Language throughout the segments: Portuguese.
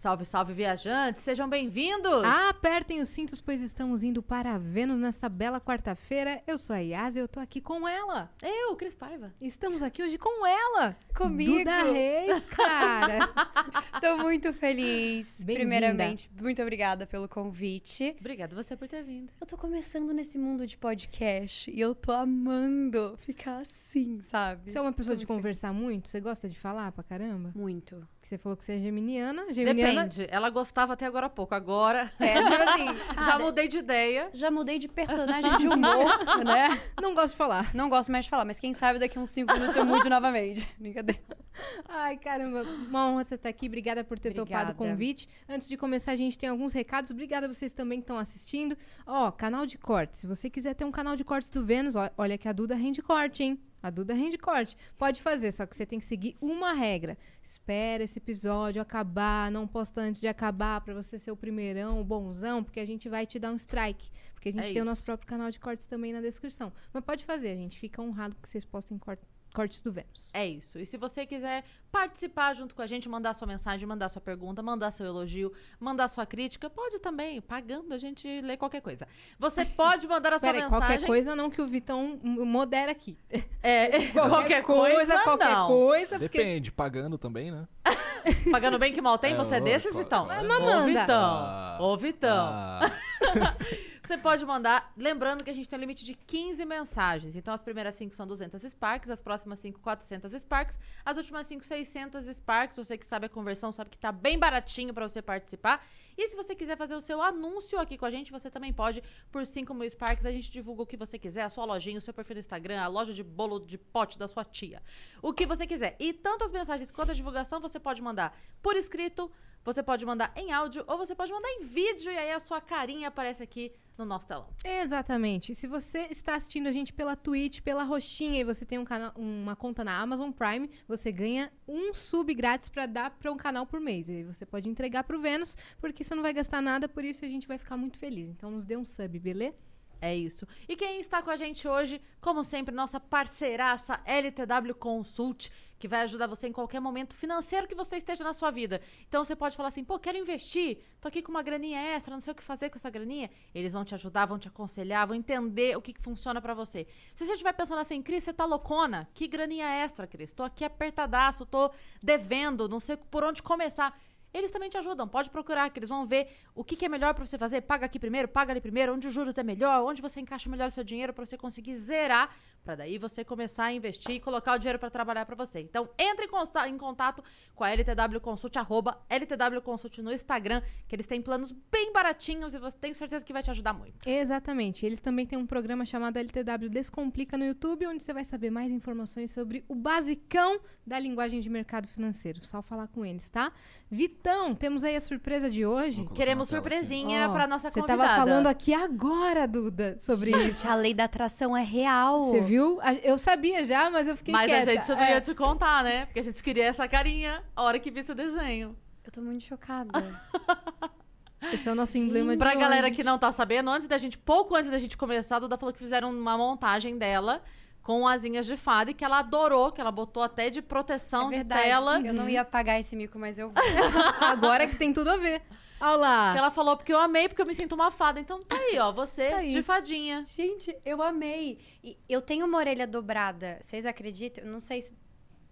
Salve, salve, viajantes! Sejam bem-vindos! Apertem os cintos, pois estamos indo para Vênus nessa bela quarta-feira. Eu sou a Yas e eu tô aqui com ela. Eu, Cris Paiva. Estamos aqui hoje com ela. Comigo. Duda Reis, cara. Tô muito feliz. Primeiramente, muito obrigada pelo convite. Obrigada você por ter vindo. Eu tô começando nesse mundo de podcast e eu tô amando ficar assim, sabe? Você é uma pessoa de Tô muito conversar muito? Você gosta de falar pra caramba? feliz. Muito. Porque você falou que você é geminiana. Geminiana Depende. Ela gostava até agora há pouco. Agora É, tipo assim, já ah, mudei de ideia. já mudei de personagem de humor, né? não gosta de falar. Não gosto mais de falar, mas quem sabe daqui a uns 5 minutos eu mude novamente. Brincadeira. Ai, caramba, uma honra você estar aqui. Obrigada por ter topado o Obrigada. convite. Antes de começar, a gente tem alguns recados. Obrigada a vocês também que estão assistindo. Ó, canal de cortes. Se você quiser ter um canal de cortes do Vênus, ó, olha que a Duda rende corte, hein? A Duda rende corte. Pode fazer, só que você tem que seguir uma regra. Espera esse episódio acabar, não posta antes de acabar pra você ser o primeirão, o bonzão, porque a gente vai te dar um strike. Porque a gente É tem isso. o nosso próprio canal de cortes também na descrição. Mas pode fazer, a gente fica honrado que vocês postem cor- cortes do Vênus. É isso. E se você quiser participar junto com a gente, mandar sua mensagem, mandar sua pergunta, mandar seu elogio, mandar sua crítica, pode também, pagando, a gente lê qualquer coisa. Você pode mandar a sua Peraí, mensagem. qualquer coisa não que o Vitão modera aqui. É, qualquer, coisa, qualquer não. coisa, porque Depende, pagando também, né? Pagando bem que mal tem, É, você é desses, Vitão? claro. Mas Ô, manda. Vitão. Ah. Ô, Vitão. Ah, Você pode mandar, lembrando que a gente tem um limite de 15 mensagens. Então, as primeiras 5 são 200 Sparks, as próximas 5, 400 Sparks, as últimas 5, 600 Sparks. Você que sabe a conversão, sabe que tá bem baratinho pra você participar. E se você quiser fazer o seu anúncio aqui com a gente, você também pode, por 5 mil Sparks, a gente divulga o que você quiser, a sua lojinha, o seu perfil no Instagram, a loja de bolo de pote da sua tia. O que você quiser. E tanto as mensagens quanto a divulgação, você pode mandar por escrito, você pode mandar em áudio, ou você pode mandar em vídeo, e aí a sua carinha aparece aqui no nosso telão. Exatamente. Se você está assistindo a gente pela Twitch, pela Roxinha, e você tem um canal, uma conta na Amazon Prime, você ganha um sub grátis pra dar pra um canal por mês. E aí você pode entregar pro Vênus, porque você não vai gastar nada, por isso a gente vai ficar muito feliz. Então nos dê um sub, beleza? É isso. E quem está com a gente hoje, como sempre, nossa parceiraça LTW Consult, que vai ajudar você em qualquer momento financeiro que você esteja na sua vida. Então você pode falar assim, pô, quero investir, tô aqui com uma graninha extra, não sei o que fazer com essa graninha. Eles vão te ajudar, vão te aconselhar, vão entender o que, que funciona pra você. Se você estiver pensando assim, Cris, você tá loucona? Que graninha extra, Cris? Tô aqui apertadaço, tô devendo, não sei por onde começar. Eles também te ajudam, pode procurar, que eles vão ver o que, que é melhor pra você fazer. Paga aqui primeiro, paga ali primeiro, onde os juros é melhor, onde você encaixa melhor o seu dinheiro pra você conseguir zerar, pra daí você começar a investir e colocar o dinheiro pra trabalhar pra você. Então, entre em, consta- em contato com a LTW Consult, arroba LTW Consult no Instagram, que eles têm planos bem baratinhos e você tem certeza que vai te ajudar muito. Exatamente. Eles também têm um programa chamado LTW Descomplica no YouTube, onde você vai saber mais informações sobre o basicão da linguagem de mercado financeiro. Só falar com eles, tá? Vitão, temos aí a surpresa de hoje. Queremos surpresinha Ó, pra nossa Você convidada. tava falando aqui agora, Duda, sobre isso. Gente, a lei da atração é real. Você viu? Eu sabia já, mas eu fiquei Mas quieta. a gente não É. ia te contar, né? Porque a gente queria essa carinha a hora que visse o desenho. Eu tô muito chocada. Esse é o nosso emblema de Pra hoje. galera que não tá sabendo, antes da gente, pouco antes da gente começar, a Duda falou que fizeram uma montagem dela com asinhas de fada e que ela adorou, que ela botou até de proteção é de tela. Eu não ia pagar esse mico, mas eu vou. Agora que tem tudo a ver. Olha lá. Que ela falou porque eu amei, porque eu me sinto uma fada. Então tá aí, ó, você Tá aí. de fadinha. Gente, eu amei. E eu tenho uma orelha dobrada. Vocês acreditam? Não sei se.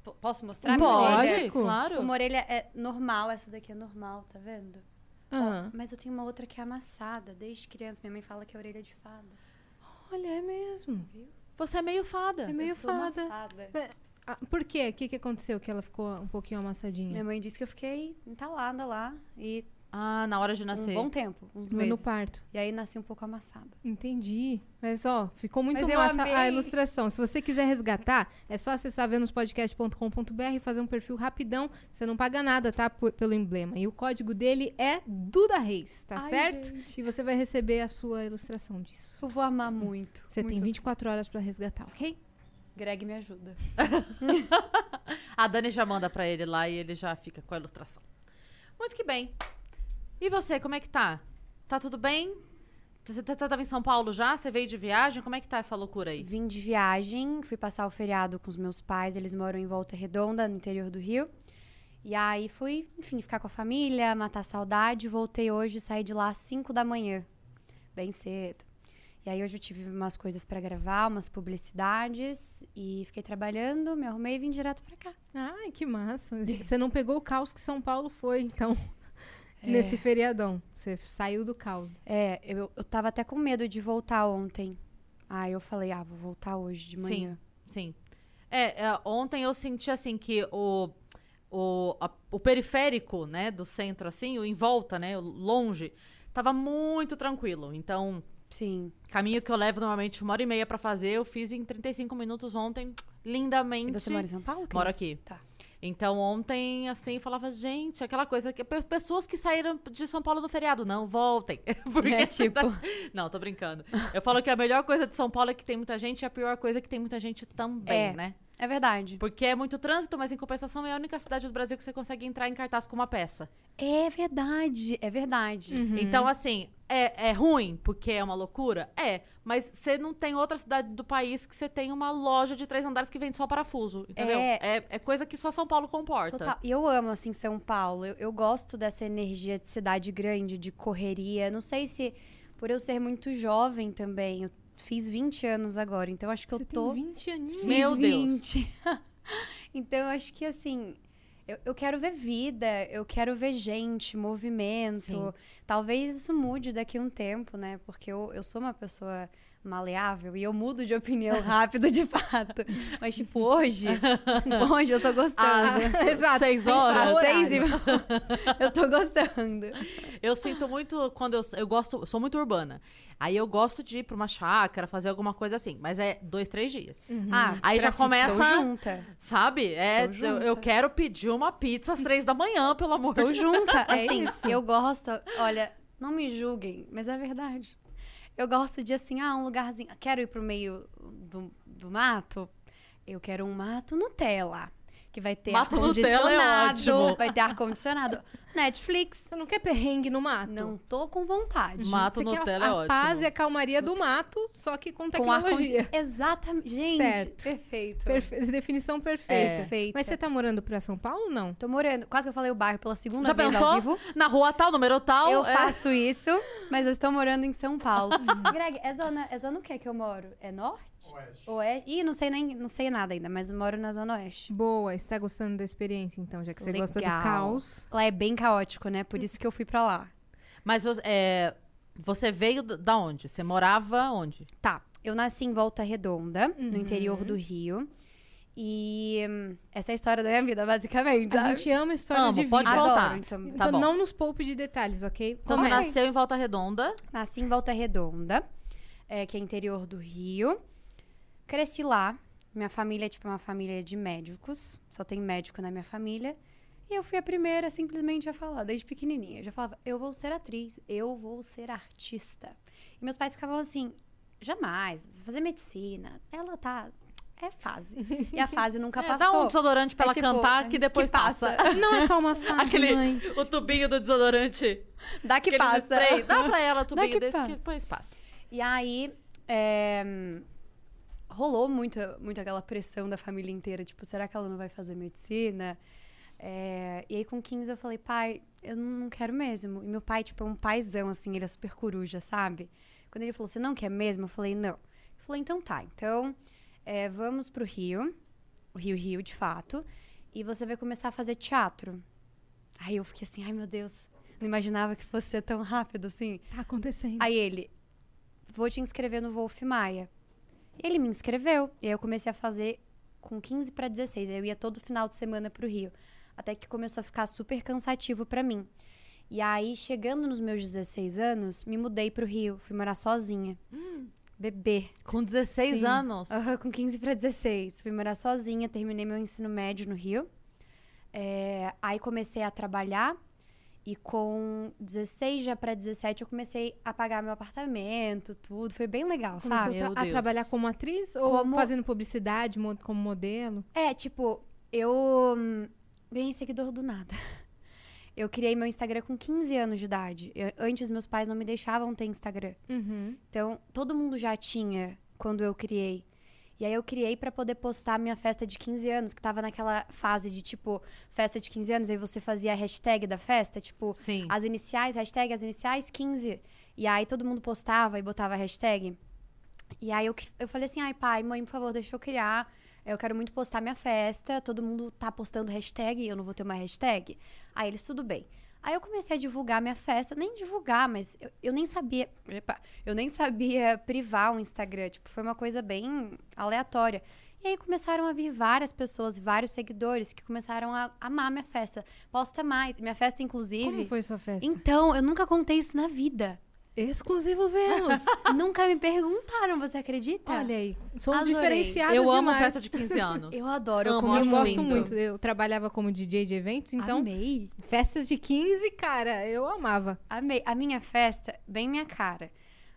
P- Posso mostrar minha Pode, orelha? Lógico. claro. Tipo, uma orelha é normal, essa daqui é normal, tá vendo? Ó, Aham. mas eu tenho uma outra que é amassada. Desde criança, minha mãe fala que é orelha de fada. Olha, é mesmo. Você é meio fada. É meio eu sou uma fada. fada. Ah, por quê? O que, que aconteceu que ela ficou um pouquinho amassadinha? Minha mãe disse que eu fiquei entalada lá e Ah, na hora de um nascer. bom tempo, uns No, meses. no parto. E aí nasci um pouco amassada. Entendi. Mas, ó, ficou muito Mas massa a ilustração. Se você quiser resgatar, é só acessar venuspodcast.com.br e fazer um perfil rapidão. Você não paga nada, tá? P- pelo emblema. E o código dele é Duda Reis, tá Ai, certo? gente. E você vai receber a sua ilustração disso. Eu vou amar muito. Você tem muito. 24 horas pra resgatar, ok? Greg me ajuda. A Dani já manda pra ele lá e ele já fica com a ilustração. Muito que bem. E você, como é que tá? Tá tudo bem? Você tá- tava em São Paulo já? Você veio de viagem? Como é que tá essa loucura aí? Vim de viagem, fui passar o feriado com os meus pais. Eles moram em Volta Redonda, no interior do Rio. E aí fui, enfim, ficar com a família, matar a saudade. Voltei hoje, saí de lá às 5 da manhã, bem cedo. E aí hoje eu tive umas coisas pra gravar, umas publicidades e fiquei trabalhando, me arrumei e vim direto pra cá. Ai, que massa. Você não pegou o caos que São Paulo foi, então, É. nesse feriadão. Você saiu do caos. É, eu, eu tava até com medo de voltar ontem. Aí eu falei, ah, vou voltar hoje de manhã. Sim. É, é, ontem eu senti assim que o, o, a- o periférico, né, do centro, assim, o em volta, né, longe, tava muito tranquilo. Então, Sim. caminho que eu levo normalmente uma hora e meia pra fazer, eu fiz em 35 minutos ontem, lindamente. E você mora em São Paulo? Moro aqui. Tá. Então, ontem, assim, falava, gente, aquela coisa que pe- pessoas que saíram de São Paulo no feriado, não, voltem. Porque É, tipo- Não, tô brincando. Eu falo que a melhor coisa de São Paulo é que tem muita gente e a pior coisa é que tem muita gente também, É. né? É verdade. Porque é muito trânsito, mas em compensação é a única cidade do Brasil que você consegue entrar em cartaz com uma peça. É verdade, é verdade. Uhum. Então, assim, é, é ruim porque é uma loucura? É. Mas você não tem outra cidade do país que você tem uma loja de três andares que vende só parafuso, entendeu? É. É, é coisa que só São Paulo comporta. Total. E eu amo, assim, São Paulo. Eu, eu gosto dessa energia de cidade grande, de correria. Não sei se por eu ser muito jovem também. Eu fiz 20 anos agora, então acho que Você eu tô. tem 20 aninhos. Fiz Meu Deus. 20. então eu acho que assim. Eu, eu quero ver vida, eu quero ver gente, movimento. Sim. Talvez isso mude daqui a um tempo, né? Porque eu, eu sou uma pessoa maleável e eu mudo de opinião rápido, de fato. Mas, tipo, hoje, hoje eu tô gostando. Às Exato. seis horas. Às seis e... eu tô gostando. Eu sinto muito quando eu, eu gosto, eu sou muito urbana. Aí eu gosto de ir pra uma chácara, fazer alguma coisa assim. Mas é dois, três dias. Ah, Aí já começa- Estou junta. Sabe? É, Estou eu, eu junta. quero pedir uma pizza às três da manhã, pelo amor Estou de junta. É assim, isso. eu gosto. Olha, não me julguem, mas é verdade. Eu gosto de assim, ah, um lugarzinho. Quero ir pro meio do, do mato. Eu quero um mato Nutella. Que vai ter Mato é ar-condicionado. ótimo. vai ter ar-condicionado. Netflix. Você não quer perrengue no mato? Não tô com vontade. Mato Você quer Nutella a, é a ótimo. paz e a calmaria do mato, só que com com tecnologia. Exatamente. Gente, Certo. perfeito. Perfe- Definição perfeita. É. Perfeita. Mas você tá morando pra São Paulo não? Tô morando. Quase que eu falei o bairro pela segunda Já vez pensou? ao vivo. Na rua tal, número tal. Eu é. faço isso, mas eu estou morando em São Paulo. Greg, é zona, é zona o que que eu moro? É norte? Oeste. Oeste? Ih, não sei nem, não sei nada ainda, mas eu moro na zona oeste. Boa, está gostando da experiência então, já que você gosta do Legal. caos. Lá é bem caótico, né? Por isso que eu fui pra lá. Mas você, é, você veio da onde? Você morava onde? Tá, eu nasci em Volta Redonda, Uhum. no interior do Rio. E hum, essa é a história da minha vida, basicamente, A sabe? gente ama histórias Amo, de vida. pode contar. então. Tá então bom. não nos poupe de detalhes, ok? Então você nasceu em Volta Redonda. Nasci em Volta Redonda, é, que é interior do Rio. Cresci lá. Minha família é tipo uma família de médicos. Só tem médico na minha família. E eu fui a primeira simplesmente a falar, desde pequenininha. Eu já falava, eu vou ser atriz, eu vou ser artista. E meus pais ficavam assim, jamais, fazer medicina. Ela tá... É fase. E a fase nunca É, passou. dá um desodorante pra É ela tipo, cantar que depois que passa. passa. Não é só uma fase, Aquele, mãe. o tubinho do desodorante. Dá que passa. spray. Dá pra ela o tubinho que desse passa. que depois passa. E aí, é, rolou muito, muito aquela pressão da família inteira, tipo, será que ela não vai fazer medicina? É, e aí, com 15, eu falei, pai, eu não quero mesmo. E meu pai, tipo, é um paizão, assim, ele é super coruja, sabe? Quando ele falou, você não quer mesmo? Eu falei, não. Ele falou, então tá, então é, vamos pro Rio, o Rio Rio, de fato, e você vai começar a fazer teatro. Aí eu fiquei assim, ai meu Deus, não imaginava que fosse ser tão rápido assim. Tá acontecendo. Aí ele, vou te inscrever no Wolf Maia. Ele me inscreveu. E aí eu comecei a fazer com 15 para 16. Aí eu ia todo final de semana pro Rio. Até que começou a ficar super cansativo pra mim. E aí, chegando nos meus 16 anos, me mudei pro Rio. Fui morar sozinha. Bebê. Com 16 Sim. anos. Aham, com 15 para 16. Fui morar sozinha, terminei meu ensino médio no Rio. É, aí comecei a trabalhar. E com 16 já para 17 eu comecei a pagar meu apartamento, tudo. Foi bem legal, Começou sabe? tra- a trabalhar como atriz ou Como- fazendo publicidade mo- como modelo? É, tipo, eu ganhei seguidor do nada. Eu criei meu Instagram com 15 anos de idade. Eu- antes, meus pais não me deixavam ter Instagram. Uhum. Então, todo mundo já tinha quando eu criei. E aí eu criei pra poder postar minha festa de 15 anos, que tava naquela fase de tipo, festa de 15 anos, aí você fazia a hashtag da festa, tipo, Sim. as iniciais, hashtag as iniciais 15. E aí todo mundo postava e botava a hashtag. E aí eu, eu falei assim, ai pai, mãe, por favor, deixa eu criar. Eu quero muito postar minha festa, todo mundo tá postando hashtag, eu não vou ter uma hashtag. Aí eles, tudo bem. Aí eu comecei a divulgar minha festa, nem divulgar, mas eu, eu nem sabia, epa, eu nem sabia privar o Instagram, tipo, foi uma coisa bem aleatória. E aí começaram a vir várias pessoas, vários seguidores que começaram a amar minha festa. Posta mais. Minha festa, inclusive. Como foi sua festa? Então, eu nunca contei isso na vida. Exclusivo Vênus. nunca me perguntaram, você acredita? Olha aí, somos Adorei. diferenciadas Eu amo demais. festa de 15 anos. Eu adoro, eu Amo, acho Eu gosto lindo. muito. Eu trabalhava como DJ de eventos, então Amei. festas de 15, cara, eu amava. Amei. A minha festa, bem minha cara.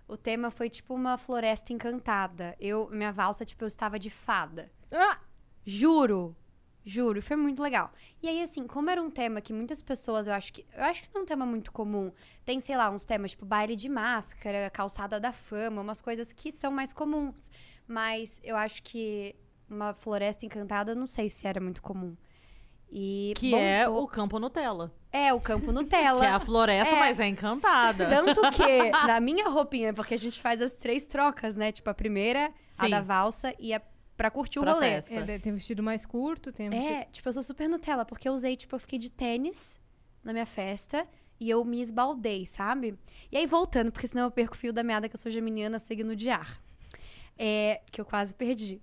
O tema foi tipo uma floresta encantada. Eu, minha valsa, tipo, eu estava de fada. Ah, Juro. Juro, foi muito legal. E aí, assim, como era um tema que muitas pessoas, eu acho que. Eu acho que não é um tema muito comum. Tem, sei lá, uns temas tipo baile de máscara, calçada da fama, umas coisas que são mais comuns. Mas eu acho que uma floresta encantada, não sei se era muito comum. E. Que bom, é o- campo Nutella. É, o campo Nutella. Que é a floresta, É. mas é encantada. Tanto que, na minha roupinha, porque a gente faz as três trocas, né? Tipo, a primeira, a Sim. da valsa e a pra curtir o Pra rolê. festa. é, tem vestido mais curto, tem vestido... É, tipo, eu sou super Nutella, porque eu usei, tipo, eu fiquei de tênis na minha festa e eu me esbaldei, sabe? E aí, voltando, porque senão eu perco o fio da meada que eu sou geminiana, signo de ar. É, que eu quase perdi.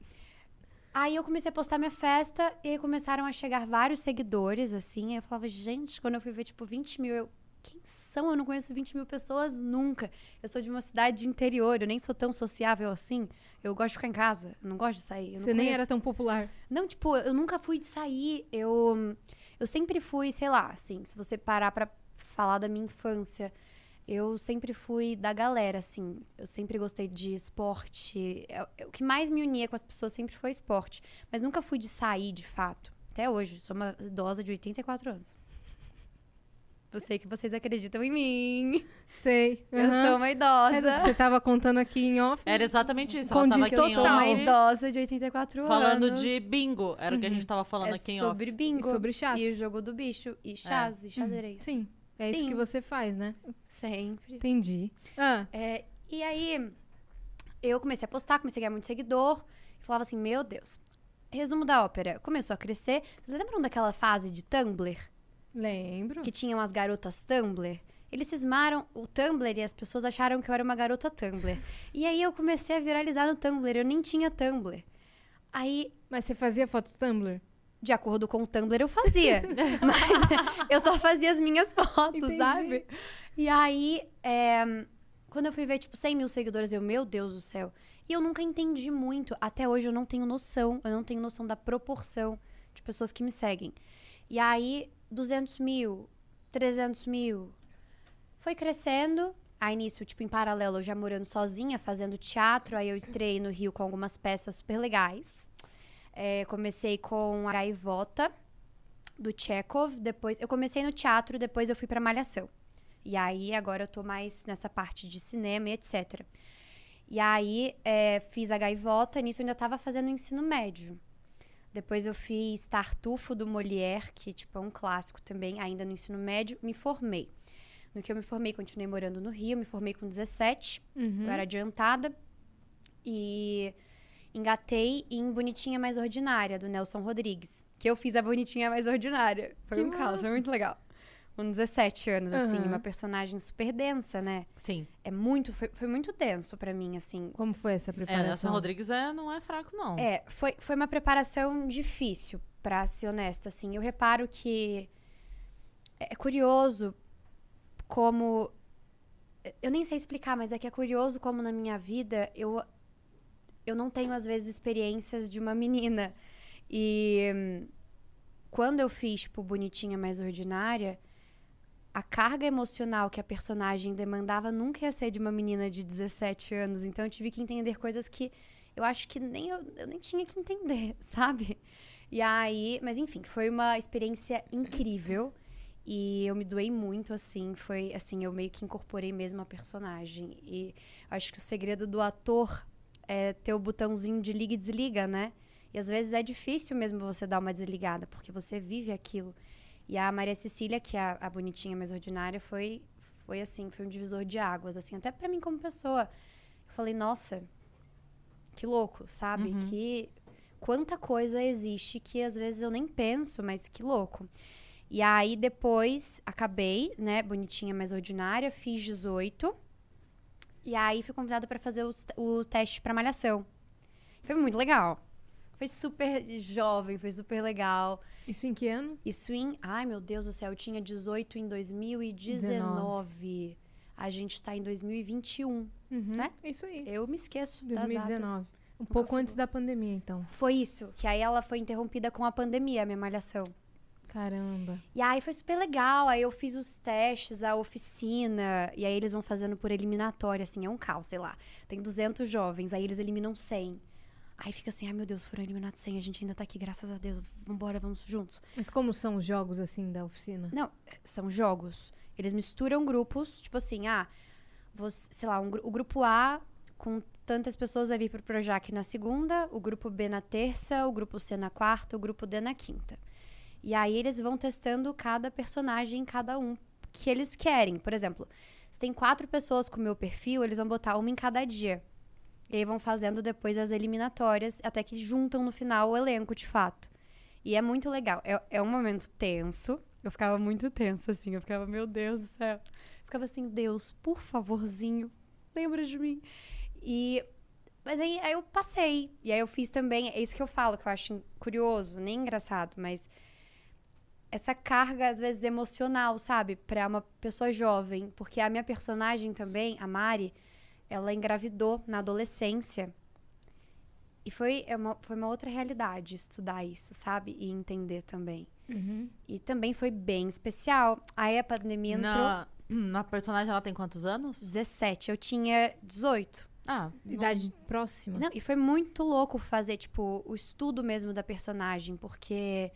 Aí eu comecei a postar minha festa e aí começaram a chegar vários seguidores, assim. Aí eu falava, gente, quando eu fui ver, tipo, 20 mil, eu. Quem são? Eu não conheço 20 mil pessoas nunca. Eu sou de uma cidade de interior, eu nem sou tão sociável assim. Eu gosto de ficar em casa, eu não gosto de sair. Você nem era tão popular. Não, tipo, eu nunca fui de sair. Eu, eu sempre fui, sei lá, assim, se você parar pra falar da minha infância, eu sempre fui da galera, assim. Eu sempre gostei de esporte. É- é- o que mais me unia com as pessoas sempre foi esporte. Mas nunca fui de sair, de fato. Até hoje. Sou uma idosa de 84 anos. Eu sei que vocês acreditam em mim. Sei. Eu aham. sou uma É idosa. você tava contando aqui em off. Era exatamente isso. Condiz Ela tava eu aqui em sou uma idosa de 84 falando anos. de bingo. Era o que a gente tava falando é aqui em off. sobre bingo. E sobre chás. E o jogo do bicho. E chás, e xadrez. Sim. É isso Sim. que você faz, né? Sempre. Entendi. Ah, É, e aí, eu comecei a postar, comecei a ganhar muito seguidor. E falava assim, meu Deus. Resumo da ópera. Começou a crescer. Vocês lembram daquela fase de Tumblr? Lembro. Que tinham as garotas Tumblr? Eles cismaram o Tumblr e as pessoas acharam que eu era uma garota Tumblr. E aí eu comecei a viralizar no Tumblr. Eu nem tinha Tumblr. Aí Mas você fazia fotos Tumblr? de acordo com o Tumblr, eu fazia. Mas eu só fazia as minhas fotos, Entendi. sabe? E aí, é, quando eu fui ver, tipo, 100 mil seguidores, eu, meu Deus do céu. E eu nunca entendi muito. Até hoje eu não tenho noção. Eu não tenho noção da proporção de pessoas que me seguem. E aí, 200 mil, 300 mil. Foi crescendo. Aí, nisso, tipo, em paralelo, eu já morando sozinha, fazendo teatro. Aí eu estreiei no Rio com algumas peças super legais. É, comecei com a Gaivota, do Chekhov. Depois, eu comecei no teatro, depois eu fui pra Malhação. E aí, agora eu tô mais nessa parte de cinema e etc. E aí, é, fiz a Gaivota, nisso eu ainda tava fazendo ensino médio. Depois eu fiz Tartufo, do Molière, que, tipo, é um clássico também, ainda no ensino médio. Me formei. No que eu me formei, continuei morando no Rio. Me formei com 17. Uhum. Eu era adiantada. E engatei em Bonitinha Mais Ordinária, do Nelson Rodrigues. Que eu fiz a Bonitinha Mais Ordinária. Foi Que um caos, foi massa. muito legal. Com 17 anos, assim, Aham. uma personagem super densa, né? Sim. É muito, foi, foi muito denso pra mim, assim. Como foi essa É, preparação? Nelson Rodrigues é, não é fraco, não. É, foi, foi uma preparação difícil, pra ser honesta, assim. Eu reparo que é curioso como... Eu nem sei explicar, mas é que é curioso como na minha vida eu, eu não tenho, às vezes, experiências de uma menina. E hum, quando eu fiz, tipo, Bonitinha Mais Ordinária, a carga emocional que a personagem demandava nunca ia ser de uma menina de 17 anos. Então eu tive que entender coisas que eu acho que nem eu, eu nem tinha que entender, sabe? E aí, mas enfim, foi uma experiência incrível. E eu me doei muito, assim, foi assim, eu meio que incorporei mesmo a personagem. E acho que o segredo do ator é ter o botãozinho de liga e desliga, né? E às vezes é difícil mesmo você dar uma desligada, porque você vive aquilo. E a Maria Cecília, que é a, a bonitinha mais ordinária, foi, foi assim, foi um divisor de águas, assim, até pra mim como pessoa. Eu falei, nossa, que louco, sabe? Uhum. Que quanta coisa existe que às vezes eu nem penso, mas que louco. E aí depois acabei, né, bonitinha, mais ordinária, fiz 18. E aí fui convidada pra fazer os, o teste pra malhação. Foi muito legal. Foi super jovem, foi super legal. Isso em que ano? Isso em. Ai, meu Deus do céu, eu tinha 18 em 2019. A gente tá em 2021. Uhum. Né? Isso aí. Eu me esqueço. das datas. 2019. Um pouco antes da pandemia, então. Foi isso. Que aí ela foi interrompida com a pandemia, a minha malhação. Caramba. E aí foi super legal. Aí eu fiz os testes, a oficina. E aí eles vão fazendo por eliminatória, assim. É um caos, sei lá. Tem 200 jovens, aí eles eliminam 100. Aí fica assim, ai meu Deus, foram eliminados 100. A gente ainda tá aqui, graças a Deus. Vambora, vamos juntos. Mas como são os jogos, assim, da oficina? Não, são jogos. Eles misturam grupos, tipo assim, ah, você, sei lá, um o grupo A com tantas pessoas vai vir pro Projac na segunda, o grupo B na terça, o grupo C na quarta, o grupo D na quinta. E aí eles vão testando cada personagem, cada um que eles querem. Por exemplo, se tem quatro pessoas com o meu perfil, eles vão botar uma em cada dia. E aí vão fazendo depois as eliminatórias, até que juntam no final o elenco, de fato. E é muito legal. É, é um momento tenso. Eu ficava muito tensa, assim. Eu ficava, meu Deus do céu. Ficava assim, Deus, por favorzinho, lembra de mim. E. Mas aí, aí eu passei. E aí eu fiz também. É isso que eu falo, que eu acho curioso, nem engraçado, mas. Essa carga, às vezes, emocional, sabe? Pra uma pessoa jovem. Porque a minha personagem também, a Mari, ela engravidou na adolescência. E foi é uma, foi uma outra realidade estudar isso, sabe? E entender também. Uhum. E também foi bem especial. Aí a pandemia entrou. Na, na personagem ela tem quantos anos? 17, eu tinha 18. Ah, Idade próxima. Não, e foi muito louco fazer, tipo, o estudo mesmo da personagem, porque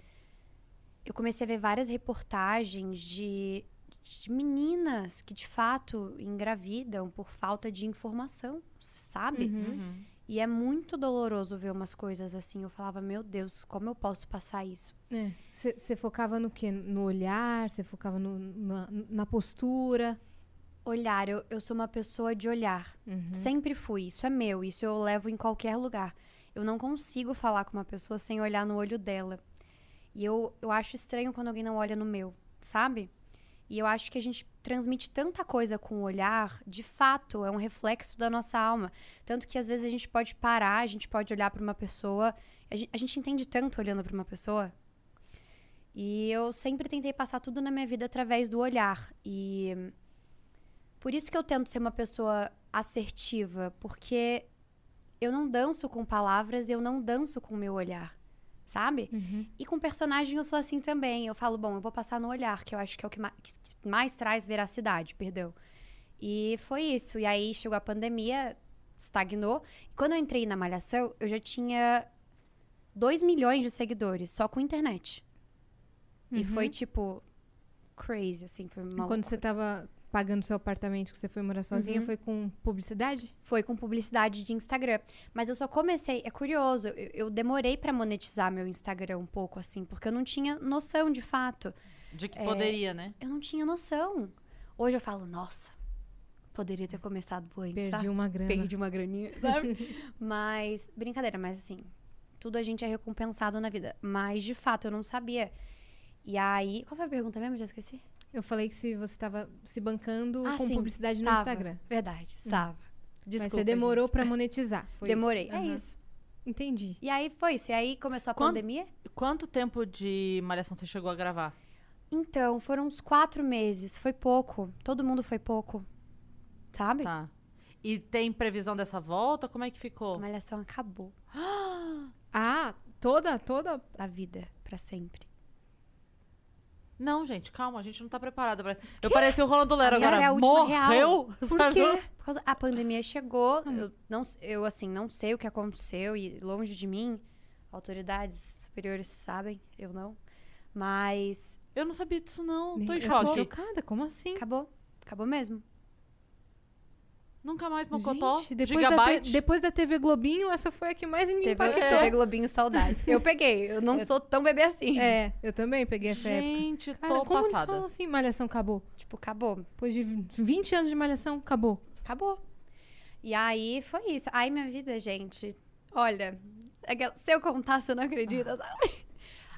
eu comecei a ver várias reportagens de, de meninas que de fato engravidam por falta de informação, sabe? Uhum. Uhum. E é muito doloroso ver umas coisas assim. Eu falava, meu Deus, como eu posso passar isso? Você focava no quê? No olhar? Você focava no- na, na postura? Olhar, eu, eu sou uma pessoa de olhar. Uhum. Sempre fui. Isso é meu. Isso eu levo em qualquer lugar. Eu não consigo falar com uma pessoa sem olhar no olho dela. E eu, eu acho estranho quando alguém não olha no meu, sabe? E eu acho que a gente transmite tanta coisa com o olhar, de fato, é um reflexo da nossa alma. Tanto que às vezes a gente pode parar, a gente pode olhar para uma pessoa. A gente, a gente entende tanto olhando para uma pessoa. E eu sempre tentei passar tudo na minha vida através do olhar. E por isso que eu tento ser uma pessoa assertiva, porque eu não danço com palavras, eu não danço com o meu olhar, sabe? Uhum. E com personagem eu sou assim também. Eu falo, bom, eu vou passar no olhar, que eu acho que é o que mais, que mais traz veracidade, perdão. E foi isso. E aí chegou a pandemia, estagnou. E quando eu entrei na Malhação, eu já tinha 2 milhões de seguidores, só com internet. E Uhum. foi tipo crazy, assim, foi uma E Quando você loucura. tava pagando seu apartamento que você foi morar sozinha, Uhum. foi com publicidade? Foi com publicidade de Instagram. Mas eu só comecei. É curioso, eu, eu demorei pra monetizar meu Instagram um pouco, assim, porque eu não tinha noção de fato. De que É. poderia, né? Eu não tinha noção. Hoje eu falo, nossa, poderia ter começado antes. Perdi sabe? uma grana. Perdi uma graninha, sabe? mas, brincadeira, mas assim, tudo a gente é recompensado na vida. Mas, de fato, eu não sabia. E aí, qual foi a pergunta mesmo? Já esqueci. Eu falei que se você estava se bancando Ah, com sim, publicidade no Estava. Instagram. Verdade, estava. Mas Desculpa, você demorou pra monetizar. Foi... Demorei. É Aham. isso. Entendi. E aí foi isso. E aí começou a pandemia. Quanto tempo de malhação você chegou a gravar? Então, foram uns quatro meses. Foi pouco. Todo mundo foi pouco. Sabe? Tá. E tem previsão dessa volta? Como é que A ficou? malhação acabou. Ah, toda, toda. A vida, pra sempre. Não, gente, calma, a gente não tá preparada pra. Eu pareci o Rolando Lero agora. é a última Morreu? real. Por Sabe? quê? Por causa... A pandemia chegou. Eu, não, eu, assim, não sei o que aconteceu. E longe de mim, autoridades superiores sabem. Eu não. Mas Eu não sabia disso, não. Tô em choque. chocada. Como assim? acabou. Acabou mesmo. Nunca mais Mocotó. Gente, depois, da, depois da TV Globinho, essa foi a que mais me TV, impactou. TV Globinho Saudades. Eu peguei. Eu não sou tão bebê assim. É, eu também peguei essa época. Gente, tô como eles passada. falam assim, Malhação acabou? Tipo, acabou. Depois de 20 anos de Malhação, acabou. Acabou. E aí foi isso. Aí minha vida, gente. Olha, aquela- se eu contar, você não acredita, sabe?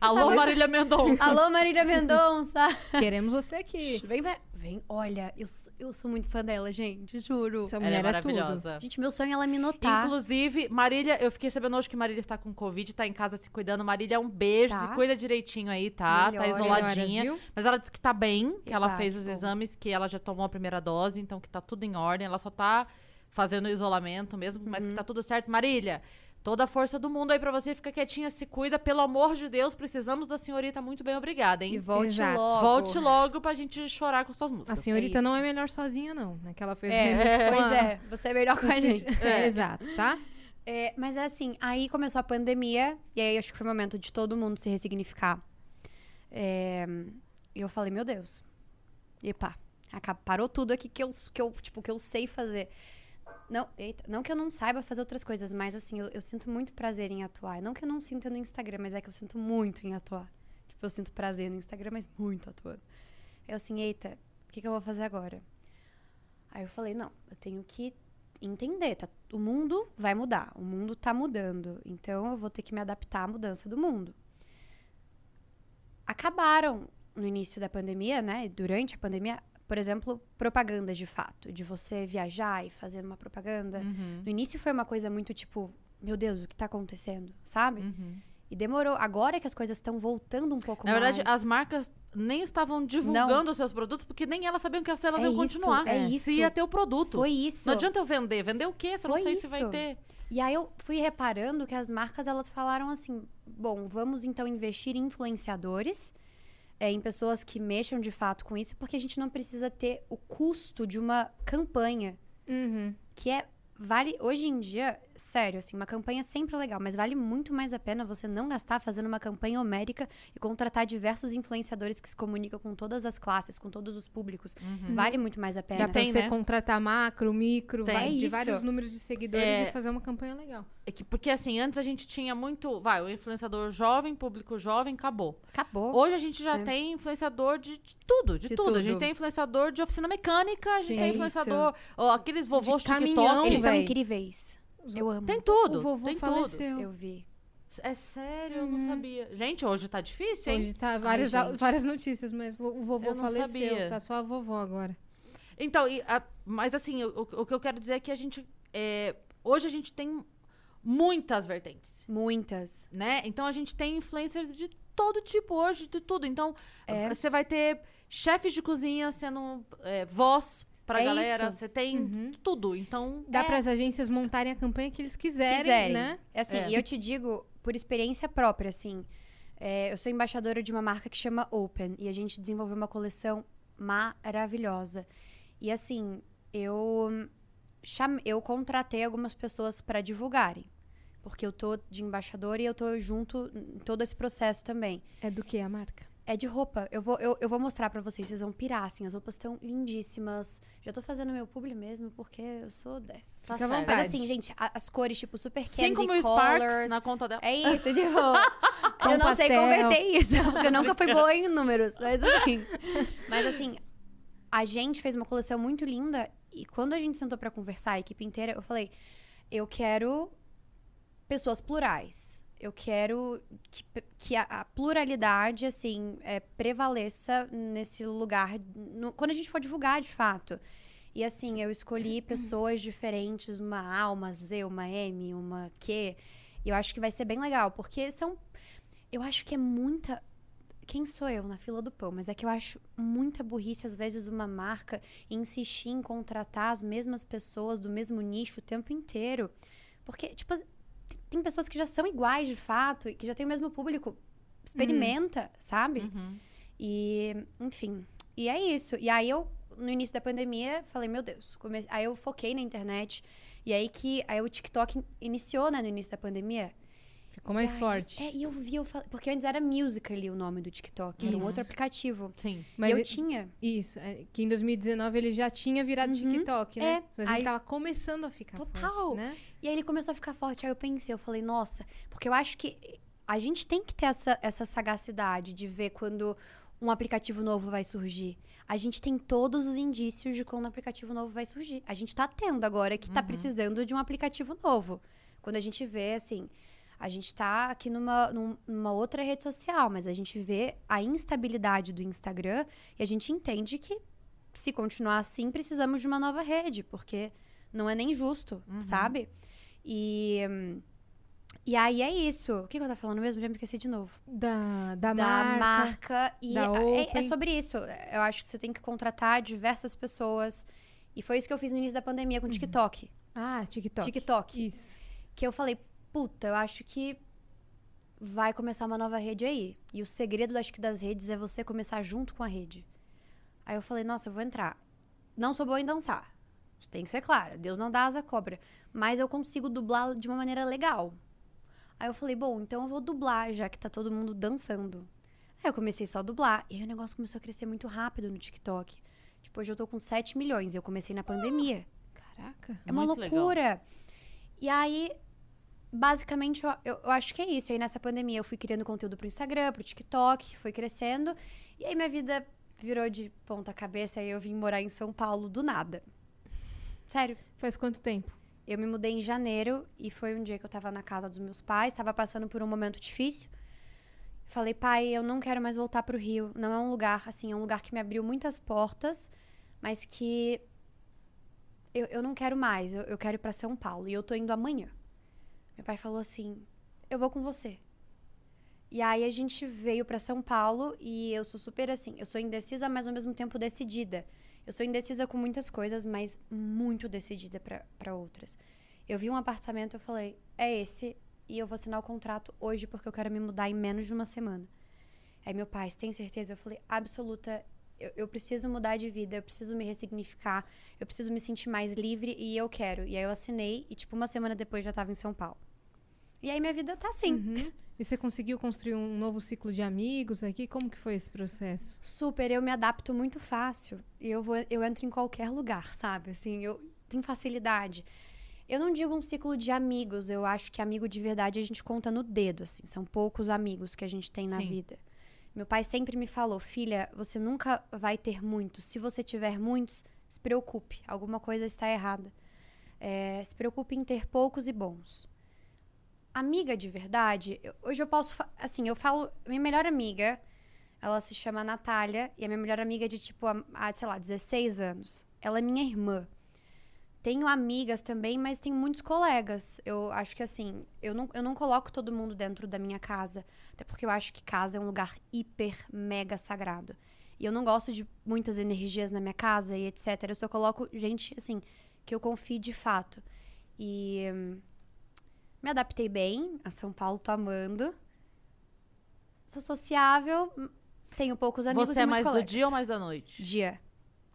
Alô, Marília Mendonça. Alô, Marília Mendonça. Queremos você aqui. Vem pra. Vem, olha, eu, sou- eu sou muito fã dela, gente, juro. Essa Ela é mulher é, tudo. maravilhosa. Gente, meu sonho é ela me notar. Inclusive, Marília, eu fiquei sabendo hoje que Marília está com Covid, tá em casa se cuidando. Marília, um beijo, Tá. se cuida direitinho aí, tá? tá Melhora. isoladinha. Melhoras, viu? Mas ela disse que tá bem, que ela Eba, fez os bom. exames, que ela já tomou a primeira dose, então que tá tudo em ordem. Ela só tá fazendo o isolamento mesmo, mas Uhum. que tá tudo certo. Marília, toda a força do mundo aí pra você, fica quietinha, se cuida. Pelo amor de Deus, precisamos da senhorita muito bem, obrigada, E hein? volte Exato. logo. Volte logo pra gente chorar com suas A músicas. senhorita isso. não é melhor sozinha, não. Né? Que ela fez É, com pois a- é. Você é melhor com a gente. É, exato, tá? É, mas é assim, aí começou a pandemia, e aí acho que foi o momento de todo mundo se ressignificar. É, e eu falei, meu Deus. Epa, acaba- parou tudo aqui que eu, que eu, tipo, que eu sei fazer. Não, eita, não que eu não saiba fazer outras coisas, mas assim, eu, eu sinto muito prazer em atuar. Não que eu não sinta no Instagram, mas é que eu sinto muito em atuar. Tipo, eu sinto prazer no Instagram, mas muito atuando. Eu assim, eita, o que, que eu vou fazer agora? Aí eu falei, não, eu tenho que entender, tá? O mundo vai mudar, o mundo tá mudando, então eu vou ter que me adaptar à mudança do mundo. Acabaram no início da pandemia, né? Durante a pandemia, por exemplo, propagandas de fato, de você viajar e fazer uma propaganda. Uhum, No início foi uma coisa muito tipo, meu Deus, o que tá acontecendo, sabe? uhum. E demorou. Agora que as coisas estão voltando um pouco Na verdade, mais. as marcas nem estavam divulgando os seus produtos, porque nem elas sabiam que elas É iam isso, continuar. é Se isso. ia ter o produto. Foi isso. Não adianta eu vender. Vender o quê? Você não sei se vai isso. ter. E aí eu fui reparando que as marcas elas falaram assim: bom, vamos então investir em influenciadores, é, em pessoas que mexam de fato com isso, porque a gente não precisa ter o custo de uma campanha Uhum. que é vale hoje em dia, sério, assim, uma campanha sempre é legal, mas vale muito mais a pena você não gastar fazendo uma campanha homérica e contratar diversos influenciadores que se comunicam com todas as classes, com todos os públicos. Vale muito mais a pena. Dá pra Tem, você né? contratar macro, micro, Tem. vai- É de isso. vários números de seguidores É. e fazer uma campanha legal. É que, porque assim, antes a gente tinha muito. Vai, o influenciador jovem, público jovem, acabou. Acabou. Hoje a gente já É. tem influenciador de, de tudo, de, De tudo. A gente tudo. tem influenciador de oficina mecânica, a gente Sim, tem influenciador. ó, aqueles vovôs De caminhão, TikTok. Eles são véi. incríveis. Eu amo. Tem tudo. O vovô tem faleceu. Eu vi. tudo. É sério, eu não sabia. Gente, hoje tá difícil, hein? Hoje tá várias, gente. várias notícias, mas o vovô Eu não faleceu. sabia. Tá só a vovó agora. Então, e a- mas assim, o, o- o que eu quero dizer é que a gente. é, hoje a gente tem muitas vertentes, Muitas. né? Então a gente tem influencers de todo tipo hoje, de tudo. Então, É. você vai ter chefes de cozinha sendo é, voz pra É galera. isso. Você tem Uhum. tudo. Então. Dá É. para as agências montarem a campanha que eles quiserem, quiserem. né? É assim, É. e eu te digo, por experiência própria, assim, é, eu sou embaixadora de uma marca que chama Open, e a gente desenvolveu uma coleção maravilhosa. E assim, eu, chame, eu contratei algumas pessoas para divulgarem. Porque eu tô de embaixadora e eu tô junto em todo esse processo também. É do que a marca? É de roupa. Eu vou, eu, eu vou mostrar pra vocês, vocês vão pirar, assim. As roupas estão lindíssimas. Já tô fazendo meu publi mesmo, porque eu sou dessas. Tá Fica vontade. Mas assim, gente, a- as cores, tipo, super candy Cinco mil colors. Sparks na conta dela. É isso, tipo. eu não sei pastel. converter isso, porque eu nunca fui boa em números. Mas assim. Mas assim, a gente fez uma coleção muito linda. E quando a gente sentou pra conversar, a equipe inteira, eu falei: eu quero pessoas plurais. Eu quero que, que a, a pluralidade, assim, é, prevaleça nesse lugar, no- quando a gente for divulgar, de fato. E assim, eu escolhi pessoas diferentes, uma A, uma Z, uma M, uma Q. E eu acho que vai ser bem legal, porque são. Eu acho que é muita. Quem sou eu na fila do pão? Mas é que eu acho muita burrice, às vezes, uma marca insistir em contratar as mesmas pessoas do mesmo nicho o tempo inteiro. Porque, tipo, tem- pessoas que já são iguais de fato e que já tem o mesmo público. Experimenta, sabe? Uhum. E, enfim. E é isso. E aí eu, no início da pandemia, falei, meu Deus. Comece... Aí eu foquei na internet. E aí que aí o TikTok in- iniciou, né, no início da pandemia. Ficou mais E aí- forte. É, e eu vi, eu falei, porque antes era Musical.ly o nome do TikTok, era um Isso. outro aplicativo. Sim. Mas e eu tinha. Isso, é, que em 2019 ele já tinha virado Uhum. TikTok, né? É, Mas aí- ele tava começando a ficar Total. forte, né? E aí ele começou a ficar forte. Aí eu pensei, eu falei, nossa, porque eu acho que a gente tem que ter essa, essa sagacidade de ver quando um aplicativo novo vai surgir. A gente tem todos os indícios de quando um aplicativo novo vai surgir. A gente tá tendo agora que tá precisando de um aplicativo novo. Quando a gente vê, assim, a gente tá aqui numa, num- numa outra rede social, mas a gente vê a instabilidade do Instagram e a gente entende que se continuar assim, precisamos de uma nova rede, porque não é nem justo, sabe? E, e aí é isso. O que, que eu tava falando mesmo? Já me esqueci de novo. Da, da, Da marca. marca. e da é- é, sobre isso. Eu acho que você tem que contratar diversas pessoas. E foi isso que eu fiz no início da pandemia com o TikTok. Ah, TikTok. TikTok. Isso. Que eu falei, puta, eu acho que vai começar uma nova rede aí. E o segredo, acho que, das redes é você começar junto com a rede. Aí eu falei, nossa, eu vou entrar. Não sou boa em dançar. Tem que ser claro. Deus não dá asa à cobra. Mas eu consigo dublar de uma maneira legal. Aí eu falei, bom, então eu vou dublar, já que tá todo mundo dançando. Aí eu comecei só a dublar. E aí o negócio começou a crescer muito rápido no TikTok. Tipo, hoje eu tô com 7 milhões. E eu comecei na pandemia. Caraca. É uma Muito legal. loucura. E aí, basicamente, eu, eu- eu acho que é isso. Aí nessa pandemia eu fui criando conteúdo pro Instagram, pro TikTok, foi crescendo. E aí minha vida virou de ponta cabeça e eu vim morar em São Paulo do nada. Sério. Faz quanto tempo? Eu me mudei em janeiro e foi um dia que eu tava na casa dos meus pais, tava passando por um momento difícil. Falei, pai, eu não quero mais voltar pro Rio. Não é um lugar, assim, é um lugar que me abriu muitas portas, mas que eu, eu não quero mais. Eu, eu quero ir pra São Paulo e eu tô indo amanhã. Meu pai falou assim: eu vou com você. E aí a gente veio pra São Paulo e eu sou super assim, eu sou indecisa, mas ao mesmo tempo decidida. Eu sou indecisa com muitas coisas, mas muito decidida pra outras. Eu vi um apartamento, eu falei, é esse, e eu vou assinar o contrato hoje porque eu quero me mudar em menos de uma semana. Aí meu pai, tem certeza? Eu falei, absoluta, eu, eu preciso mudar de vida, eu preciso me ressignificar, eu preciso me sentir mais livre e eu quero. E aí eu assinei e, tipo, uma semana depois já tava em São Paulo. E aí minha vida tá assim. Uhum. E você conseguiu construir um novo ciclo de amigos aqui? Como que foi esse processo? Super, eu me adapto muito fácil. E eu, vou, eu entro em qualquer lugar, sabe? Assim, eu tenho facilidade. Eu não digo um ciclo de amigos, eu acho que amigo de verdade a gente conta no dedo, assim. São poucos amigos que a gente tem na Sim. vida. Meu pai sempre me falou, filha, você nunca vai ter muitos. Se você tiver muitos, se preocupe, alguma coisa está errada. É, se preocupe em ter poucos e bons. Amiga de verdade, hoje eu posso, assim, eu falo, minha melhor amiga, ela se chama Natália e é minha melhor amiga de tipo, há, sei lá, 16 anos. Ela é minha irmã. Tenho amigas também, mas tenho muitos colegas. Eu acho que assim, eu não, eu não coloco todo mundo dentro da minha casa. Até porque eu acho que casa é um lugar hiper, mega sagrado. E eu não gosto de muitas energias na minha casa e etc. Eu só coloco gente, assim, que eu confio de fato. E hum, me adaptei bem a São Paulo, tô amando. Sou sociável, hum, tenho poucos amigos Você e é mais do colegas. dia ou mais da noite? Dia.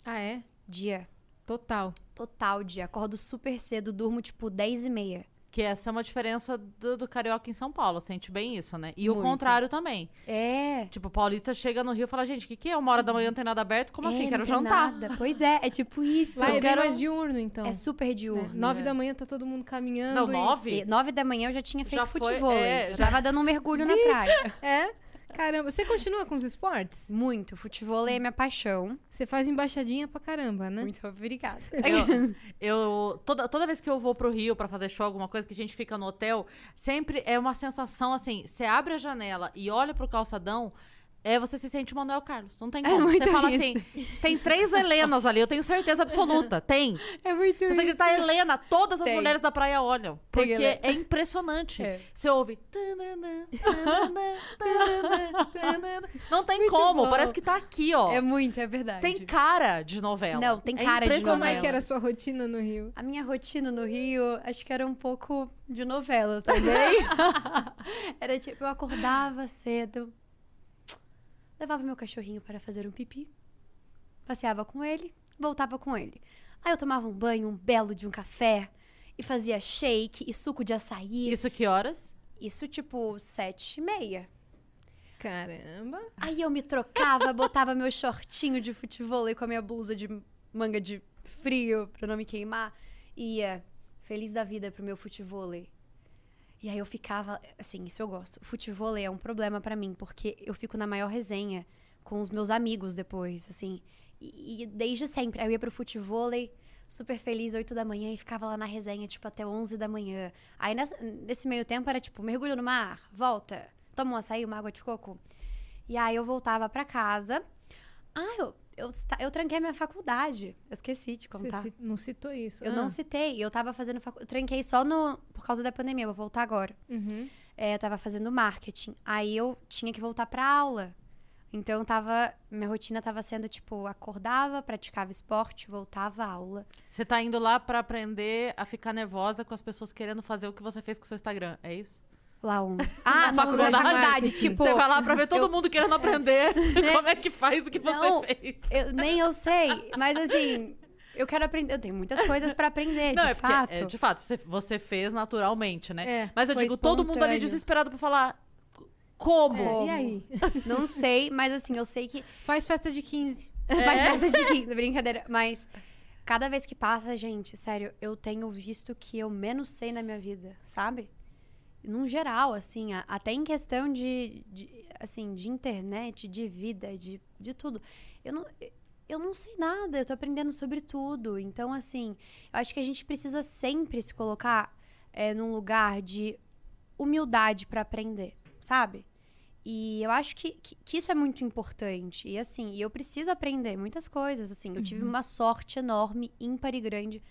Ah, é? Dia. Total. Total dia. Acordo super cedo, durmo tipo 10 e meia. Que essa é uma diferença do, do carioca em São Paulo. Sente bem isso, né? E o Muito. contrário também. É. Tipo, o paulista chega no Rio e fala, gente, o que, que é? Uma hora da manhã não tem nada aberto? Como É, assim? não Quero jantar. nada. Pois é, é tipo isso. Lá é bem quero- mais diurno, então. É super né? diurno. Nove né? da manhã tá todo mundo caminhando. Não, nove? E Nove da manhã eu já tinha feito Já foi, futebol. é, eu já- tava dando um mergulho na praia. É? Caramba, você continua com os esportes? Muito. Futebol é minha paixão. Você faz embaixadinha pra caramba, né? Muito obrigada. Eu, eu- toda, toda vez que eu vou pro Rio pra fazer show, alguma coisa que a gente fica no hotel, sempre é uma sensação assim: você abre a janela e olha pro calçadão. É, você se sente o Manuel Carlos. Não tem É como. muito você fala isso. assim: tem três Helenas ali, eu tenho certeza absoluta. Tem. É muito Se você gritar Helena, todas as Tem. mulheres da praia olham. Tem Porque Helena. é impressionante. É. Você ouve. Não tem como, bom. parece que tá aqui, ó. É muito, é verdade. Tem cara de novela. Não, tem É cara de Como é que era a sua rotina no Rio? A minha rotina no Rio, acho que era um pouco de novela também. era tipo, eu acordava cedo, levava meu cachorrinho para fazer um pipi, passeava com ele, voltava com ele. Aí eu tomava um banho, um belo de um café, e fazia shake e suco de açaí. Isso que horas? Isso, tipo, sete e meia. Caramba. Aí eu me trocava, botava meu shortinho de futebol com a minha blusa de manga de frio pra não me queimar. E ia feliz da vida pro meu futebol. E aí eu ficava, assim, isso eu gosto. Futebol é um problema pra mim, porque eu fico na maior resenha com os meus amigos depois, assim. E, e desde sempre, eu ia pro futebol super feliz, 8 da manhã, e ficava lá na resenha, tipo, até 11 da manhã. Aí nessa- nesse meio tempo era tipo, mergulho no mar, volta, toma um açaí, uma água de coco. E aí eu voltava pra casa. Ah, eu, eu, eu tranquei minha faculdade. Eu esqueci de Você contar. ci- não citou isso. Eu Ah. não citei. Eu tava fazendo facu... Eu tranquei só no... por causa da pandemia. Eu vou voltar agora. Uhum. É, eu tava fazendo marketing. Aí eu tinha que voltar pra aula. Então tava. Minha rotina tava sendo, tipo, acordava, praticava esporte, voltava à aula. Você tá indo lá pra aprender a ficar nervosa com as pessoas querendo fazer o que você fez com o seu Instagram, é isso? Lá onde? Ah, Na não, na faculdade. faculdade, tipo. você vai lá pra ver todo eu- mundo querendo aprender como é que faz o que você Não, fez. eu- nem eu sei, mas assim, eu quero aprender. Eu tenho muitas coisas pra aprender, Não, de é porque, fato. é, de fato, você, você fez naturalmente, né? É, Mas eu digo, todo mundo ali espontâneo. desesperado pra falar como? É, Como? E aí? Não sei, mas assim, eu sei que Faz festa de 15. faz É? festa de 15, brincadeira. Mas cada vez que passa, gente, sério, eu tenho visto que eu menos sei na minha vida, sabe? Num geral, assim, a- até em questão de, de, assim, de internet, de vida, de, de tudo. Eu não, eu não sei nada, eu tô aprendendo sobre tudo. Então, assim, eu acho que a gente precisa sempre se colocar é, num lugar de humildade pra aprender, sabe? E eu acho que, que, que isso é muito importante. E assim, eu preciso aprender muitas coisas. Assim, eu tive uma sorte enorme, ímpar e grande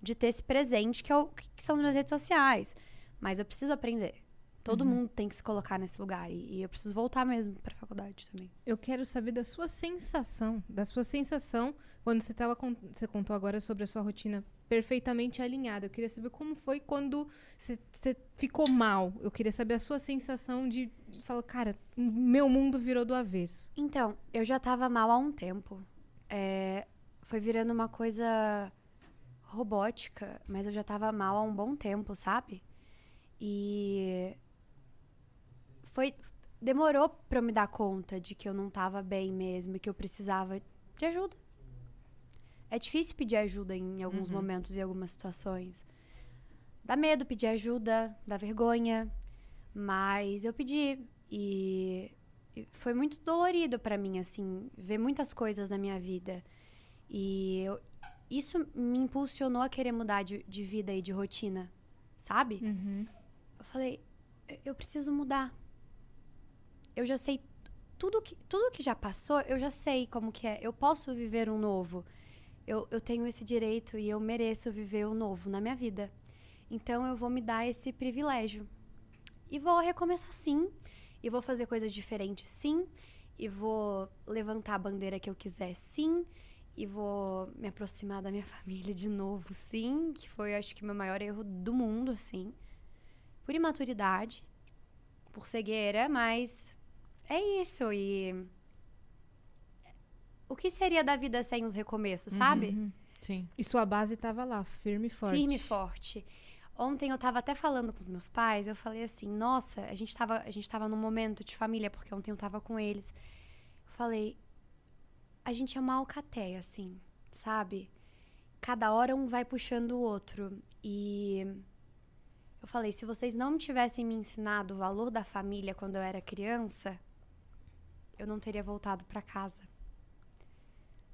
de ter esse presente que, é o, que são as minhas redes sociais. Mas eu preciso aprender. Todo mundo tem que se colocar nesse lugar. E, e eu preciso voltar mesmo pra faculdade também. Eu quero saber da sua sensação, da sua sensação quando você tava con- você contou agora sobre a sua rotina perfeitamente alinhada. Eu queria saber como foi quando você, ficou mal. Eu queria saber a sua sensação de falar, cara, meu mundo virou do avesso. Então, eu já tava mal há um tempo. É, foi virando uma coisa robótica, mas eu já tava mal há um bom tempo, sabe? E foi demorou eu me dar conta de que eu não tava bem mesmo e que eu precisava de ajuda. É difícil pedir ajuda em alguns Uhum. momentos e algumas situações. Dá medo pedir ajuda, dá vergonha, mas eu pedi e foi muito dolorido pra mim assim ver muitas coisas na minha vida e eu- isso me impulsionou a querer mudar de, de vida e de rotina sabe Uhum. Falei "Eu- preciso mudar. Eu já sei tudo que tudo que já passou eu já sei como que é. Eu posso viver um novo. Eu, eu tenho esse direito e eu mereço viver o novo na minha vida. Então eu vou me dar esse privilégio. E vou recomeçar sim. E vou fazer coisas diferentes sim. E vou levantar a bandeira que eu quiser sim. E vou me aproximar da minha família de novo sim que foi acho que meu maior erro do mundo assim por imaturidade por cegueira mas é isso e o que seria da vida sem os recomeços sabe Uhum. Sim. E sua base tava lá, firme e forte. Firme e forte. Ontem eu tava até falando com os meus pais, eu falei assim, nossa, a gente tava, a gente tava num momento de família, porque ontem eu tava com eles. Eu falei, a gente é uma alcateia, assim, sabe? Cada hora um vai puxando o outro. E eu falei, se vocês não tivessem me ensinado o valor da família quando eu era criança, eu não teria voltado pra casa.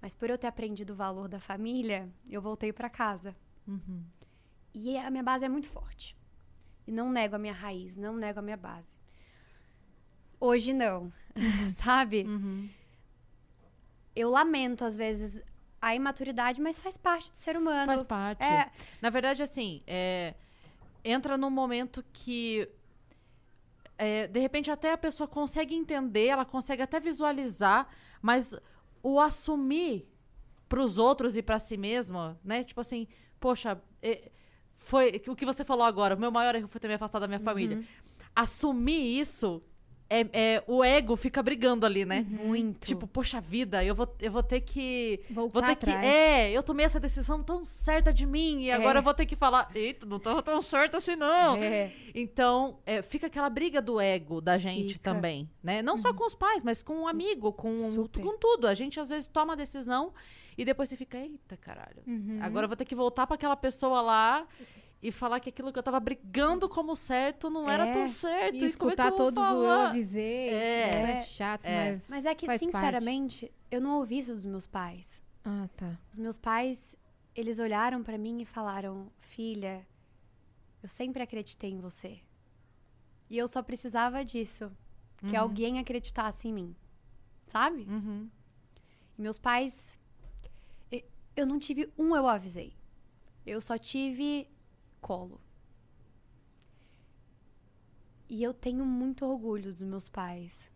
Mas por eu ter aprendido o valor da família, eu voltei pra casa. Uhum. E a minha base é muito forte. E não nego a minha raiz, não nego a minha base. Hoje não, sabe? Uhum. Eu lamento, às vezes, a imaturidade, mas faz parte do ser humano. Faz parte. É, Na verdade, assim, é, entra num momento que. é, de repente, até a pessoa consegue entender, ela consegue até visualizar, mas o assumir pros outros e pra si mesma, né? Tipo assim, poxa, é, foi o que você falou agora, o meu maior erro foi ter me afastado da minha família. Assumir isso é, é, o ego fica brigando ali, né? Muito. Tipo, poxa vida, eu vou, eu vou ter que. Voltar Vou ter que. atrás. É, eu tomei essa decisão tão certa de mim e agora É. eu vou ter que falar. Eita, não tava tão certo assim, não. É. Então, é, fica aquela briga do ego da gente Fica. também, né? Não só com os pais, mas com um amigo, com, Super. com tudo. A gente às vezes toma a decisão e depois você fica, eita, caralho. Uhum. Agora eu vou ter que voltar pra aquela pessoa lá e falar que aquilo que eu tava brigando como certo não era É. tão certo. E é escutar vou todos o eu avisei. É. Isso é É. chato, É. mas. Mas é que, Faz parte. sinceramente, eu não ouvi isso dos meus pais. Ah, tá. Os meus pais, eles olharam pra mim e falaram: Filha, eu sempre acreditei em você. E eu só precisava disso. Que Uhum. alguém acreditasse em mim. Sabe? Uhum. E meus pais. Eu não tive um eu avisei. Eu só tive colo. E eu tenho muito orgulho dos meus pais.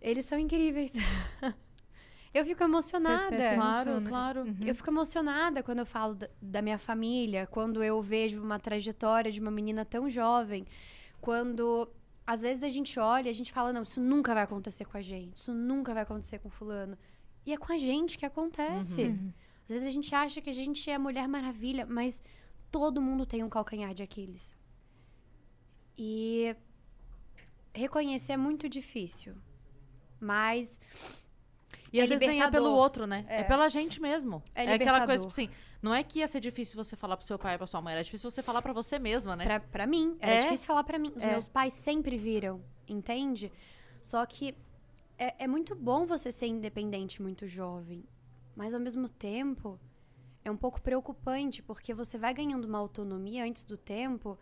Eles são incríveis. eu fico emocionada. Claro, emociona. claro. Uhum. Eu fico emocionada quando eu falo da, da minha família, quando eu vejo uma trajetória de uma menina tão jovem, quando às vezes a gente olha e a gente fala, não, isso nunca vai acontecer com a gente, isso nunca vai acontecer com fulano. E é com a gente que acontece. Uhum. Às vezes a gente acha que a gente é a Mulher Maravilha, mas todo mundo tem um calcanhar de Aquiles. E reconhecer é muito difícil. Mas E É às vezes nem é pelo outro, né? É. É. pela gente mesmo. É aquela coisa, tipo assim, não é que ia ser difícil você falar pro seu pai e pra sua mãe, era difícil você falar pra você mesma, né? Pra, pra mim, era É? difícil falar pra mim. Os É. meus pais sempre viram, entende? Só que é, é muito bom você ser independente muito jovem. Mas ao mesmo tempo, é um pouco preocupante, porque você vai ganhando uma autonomia antes do tempo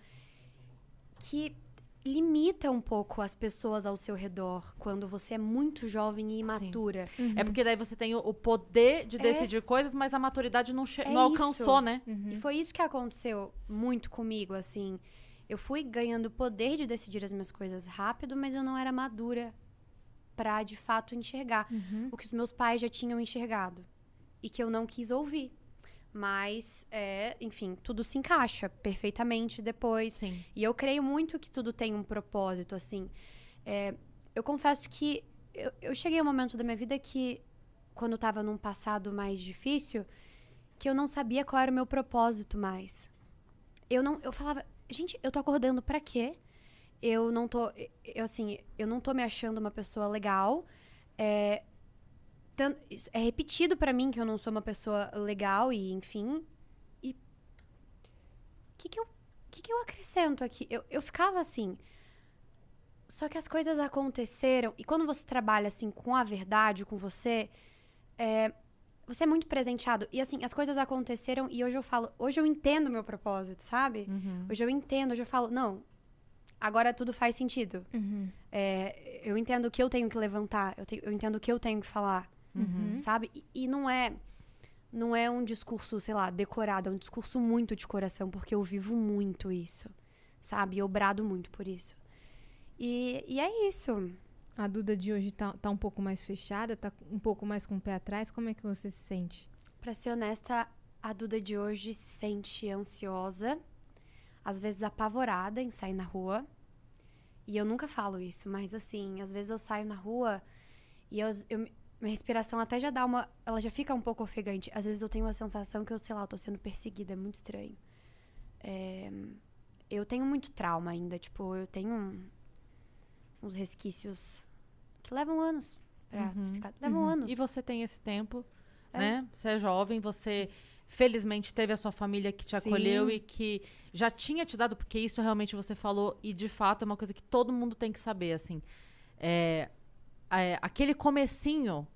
que limita um pouco as pessoas ao seu redor quando você é muito jovem e imatura. É porque daí você tem o, poder de É. decidir coisas, mas a maturidade não, É não alcançou, isso. né? Uhum. E foi isso que aconteceu muito comigo, assim. Eu fui ganhando o poder de decidir as minhas coisas rápido, mas eu não era madura pra de fato enxergar Uhum. o que os meus pais já tinham enxergado e que eu não quis ouvir. Mas, é, enfim, tudo se encaixa perfeitamente depois. Sim. E eu creio muito que tudo tem um propósito, assim. É, eu confesso que eu, eu cheguei a um momento da minha vida que, quando eu tava num passado mais difícil, que eu não sabia qual era o meu propósito mais. Eu não, eu falava, gente, eu tô acordando pra quê? Eu não tô, eu assim, eu não tô me achando uma pessoa legal. É, tan- isso é repetido pra mim que eu não sou uma pessoa legal e, enfim. E o que que eu que, que eu acrescento aqui? Eu, eu ficava assim. Só que as coisas aconteceram. E quando você trabalha assim com a verdade, com você, é, você é muito presenteado. E assim, as coisas aconteceram e hoje eu falo, hoje eu entendo o meu propósito, sabe? Uhum. Hoje eu entendo, hoje eu falo, não, agora tudo faz sentido. Uhum. É, eu entendo o que eu tenho que levantar, eu, tenho- eu entendo o que eu tenho que falar, Uhum. sabe? E, e não é não é um discurso, sei lá, decorado, é um discurso muito de coração, porque eu vivo muito isso, sabe? Eu brado muito por isso. E, e é isso. A Duda de hoje tá, tá um pouco mais fechada, tá um pouco mais com o pé atrás. Como é que você se sente? Pra ser honesta, a Duda de hoje se sente ansiosa, às vezes apavorada em sair na rua. E eu nunca falo isso, mas assim, às vezes eu saio na rua e eu, eu- minha respiração até já dá uma. Ela já fica um pouco ofegante. Às vezes eu tenho a sensação que eu, sei lá, eu tô sendo perseguida, é muito estranho. É, eu tenho muito trauma ainda, tipo, eu tenho um- uns resquícios que levam anos pra Uhum. psiquiatra. Levam Uhum. anos. E você tem esse tempo, É. né? Você é jovem, você felizmente teve a sua família que te Sim. acolheu e que já tinha te dado, porque isso realmente você falou, e de fato é uma coisa que todo mundo tem que saber, assim. É, é, aquele comecinho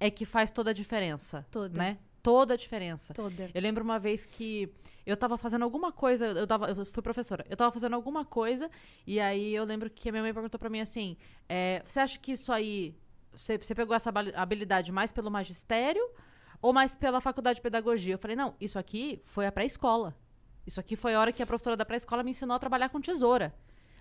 é que faz toda a diferença, Toda. né? Toda a diferença. Toda. Eu lembro uma vez que eu tava fazendo alguma coisa, eu, tava, eu fui professora, eu tava fazendo alguma coisa, e aí eu lembro que a minha mãe perguntou pra mim assim: é, você acha que isso aí. Você, você pegou essa habili- habilidade mais pelo magistério ou mais pela faculdade de pedagogia? Eu falei, não, isso aqui foi a pré-escola. Isso aqui foi a hora que a professora da pré-escola me ensinou a trabalhar com tesoura.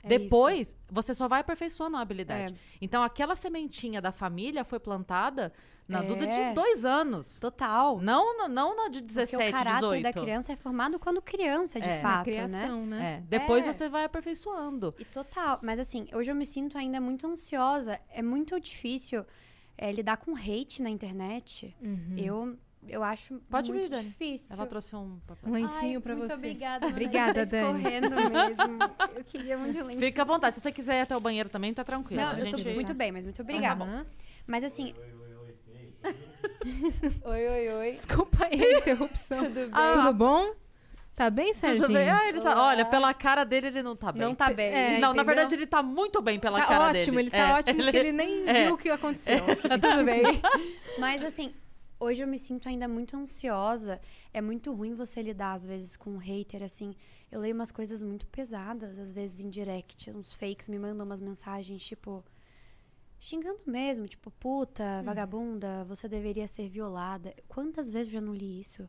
É Depois, você só vai aperfeiçoando a habilidade. É. Então, aquela sementinha da família foi plantada na É. Duda de dois anos. Total. Não, no- não na de Porque 17, o caráter 18. da criança é formado quando criança, de É. Na fato, né? criação, né? É, depois É. você vai aperfeiçoando. E total. Mas assim, hoje eu me sinto ainda muito ansiosa. É muito difícil é, lidar com hate na internet. Uhum. Eu, eu acho Pode vir, muito Dani. difícil. Ela trouxe um papel. Um lencinho Ai, pra muito você. obrigada. Obrigada, tá Dani. escorrendo mesmo. Eu queria muito um lencinho. Fica à vontade. Se você quiser ir até o banheiro também, tá tranquilo. Não, a eu tô gente... muito bem, mas muito obrigada. Aham. Mas assim... oi, oi, oi. Desculpa aí a interrupção. Tudo bem? Ah, Tudo bom? Tá bem, Serginho? Tudo bem? Ah, ele tá... Olha, pela cara dele, ele não tá bem. Não tá bem. É, não, na entendeu? verdade, ele tá muito bem pela Tá cara ótimo, dele. ele tá É, ótimo porque ele nem é. viu o que aconteceu. Tudo bem. Mas assim, hoje eu me sinto ainda muito ansiosa. É muito ruim você lidar, às vezes, com um hater, assim. Eu leio umas coisas muito pesadas, às vezes em direct. Uns fakes me mandam umas mensagens, tipo. Xingando mesmo, tipo, puta, vagabunda, você deveria ser violada. Quantas vezes eu já não li isso?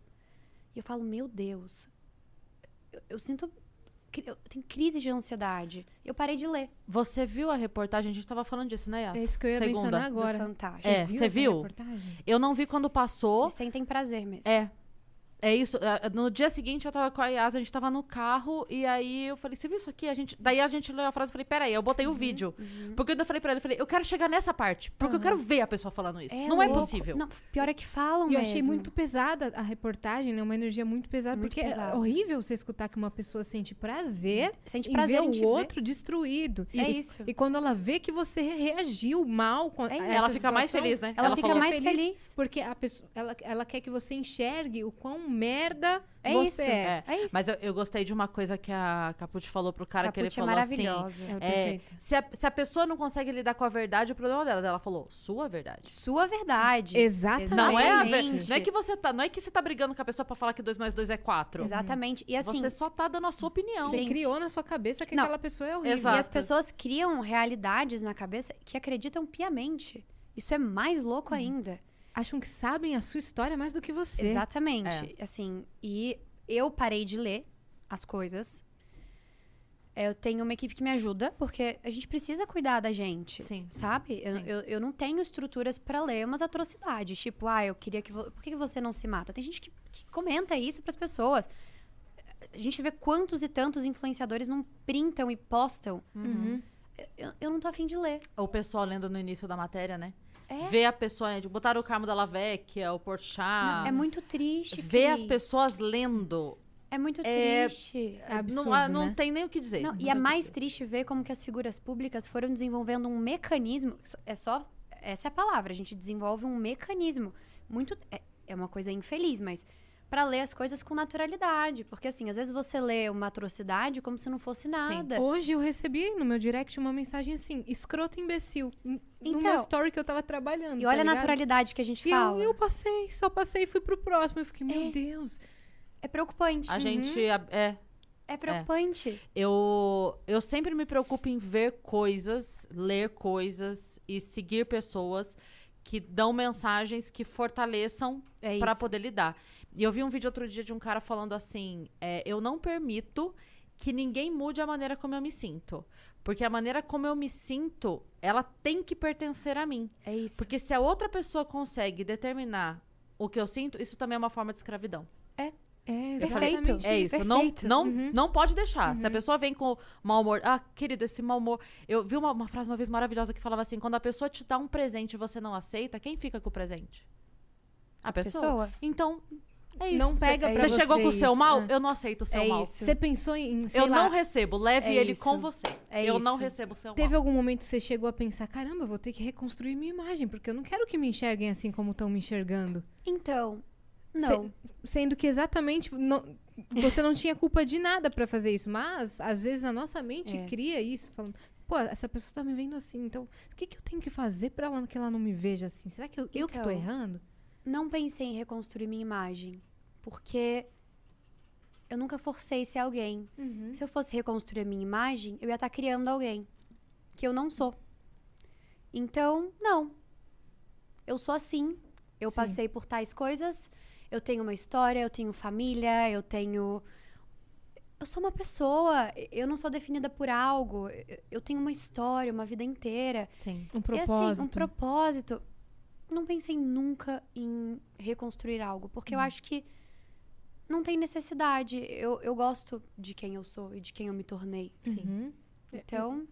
E eu falo, meu Deus. Eu, eu sinto. Eu tenho crise de ansiedade. Eu parei de ler. Você viu a reportagem? A gente tava falando disso, né, Yas? É isso que eu ia Segunda. mencionar Do agora. Fantástico. É, você viu? reportagem? Eu não vi quando passou. Eles sentem prazer mesmo. É. É isso. é, No dia seguinte eu tava com a Yas, a gente tava no carro, e aí eu falei, você viu isso aqui? A gente... Daí a gente leu a frase e falei, peraí, eu botei o Uhum, vídeo. Porque eu falei pra ela, eu falei, eu quero chegar nessa parte. Porque eu quero ver a pessoa falando isso. não é louco. possível. Não, pior é que falam E eu achei muito pesada a reportagem, né? Uma energia muito pesada, Muito porque pesada. é horrível você escutar que uma pessoa sente prazer Sente em prazer ver em o outro destruído. É E- isso. E quando ela vê que você reagiu mal com É Ela fica mais feliz, né? Ela, Ela fica mais feliz. feliz. Porque a pessoa, ela, ela quer que você enxergue o quão merda É você isso. é. É, isso. Mas eu, eu gostei de uma coisa que a Capucci falou pro cara, que ele Caput é falou assim... é É, perfeita. se, a, se a pessoa não consegue lidar com a verdade, o problema dela. Ela falou, sua verdade. Sua verdade. Exatamente. Não é, a não é que você tá, não é que você tá brigando com a pessoa pra falar que 2 mais 2 é 4. Exatamente. E assim, Você só tá dando a sua opinião. Você Gente. criou na sua cabeça que Não. aquela pessoa é horrível. Exato. e as pessoas criam realidades na cabeça que acreditam piamente. Isso é mais louco ainda. Acham que sabem a sua história mais do que você. Exatamente. Assim, e eu parei de ler as coisas. Eu tenho uma equipe que me ajuda, porque a gente precisa cuidar da gente. Sim. Sabe? Eu, Sim. eu, eu não tenho estruturas pra ler umas atrocidades. Tipo, ah, eu queria que. vo- Por que você não se mata? Tem gente que, que comenta isso pras pessoas. A gente vê quantos e tantos influenciadores não printam e postam. Uhum. Eu, eu não tô afim de ler. O pessoal lendo no início da matéria, né? É. Ver a pessoa, né? de botar o Carmo Della Vecchia, o Porchat. É muito triste. Ver as pessoas lendo. É muito É- triste. É absurdo, não não né? tem nem o que dizer. Não, Não e é mais dizer. triste ver como que as figuras públicas foram desenvolvendo um mecanismo. É só. Essa é a palavra. A gente desenvolve um mecanismo. Muito. É, é uma coisa infeliz, mas. Pra ler as coisas com naturalidade. Porque, assim, às vezes você lê uma atrocidade como se não fosse nada. Hoje eu recebi no meu direct uma mensagem assim, escroto imbecil. n- No Então, meu story que eu tava trabalhando. E olha tá a naturalidade que a gente E fala. eu, eu passei, só passei e fui pro próximo. Eu fiquei, meu É. Deus. É preocupante. A gente. É. É preocupante. Eu, eu sempre me preocupo em ver coisas, ler coisas e seguir pessoas que dão mensagens que fortaleçam É, pra isso. poder lidar. E eu vi um vídeo outro dia de um cara falando assim: é, eu não permito que ninguém mude a maneira como eu me sinto. Porque a maneira como eu me sinto, ela tem que pertencer a mim. É isso. Porque se a outra pessoa consegue determinar o que eu sinto, isso também é uma forma de escravidão. É, Perfeito. exatamente É isso. Não, Perfeito. não, Uhum. não pode deixar. Se a pessoa vem com mau humor. Ah, querido, esse mau humor. Eu vi uma, uma frase uma vez maravilhosa que falava assim: quando a pessoa te dá um presente e você não aceita, quem fica com o presente? A, pessoa. pessoa. Então, é isso. Não pega Você pra você chegou com o seu isso, mal? é. Eu não aceito o seu É mal. isso. Você pensou em, sei Eu lá, não recebo. Leve É ele isso. com você. É eu não isso. recebo o seu Teve mal. algum momento que você chegou a pensar, caramba, eu vou ter que reconstruir minha imagem, porque eu não quero que me enxerguem assim como estão me enxergando. Então, não. Sendo que exatamente não- você não tinha culpa de nada pra fazer isso, mas às vezes a nossa mente É. cria isso, falando, pô, essa pessoa tá me vendo assim, então o que, que eu tenho que fazer pra ela que ela não me veja assim? Será que eu, eu que tô Então, errando? Não pensei em reconstruir minha imagem. Porque eu nunca forcei ser alguém. Se eu fosse reconstruir a minha imagem, eu ia estar criando alguém. Que eu não sou. Então, não. Eu sou assim. Eu Sim. passei por tais coisas. Eu tenho uma história, eu tenho família, eu tenho. eu sou uma pessoa, eu não sou definida por algo, eu- tenho uma história, uma vida inteira. Sim. Um E propósito. assim, um propósito. Não pensei nunca em reconstruir algo, porque eu Uhum. acho que não tem necessidade. Eu, eu gosto de quem eu sou e de quem eu me tornei. Sim. Uhum. Então,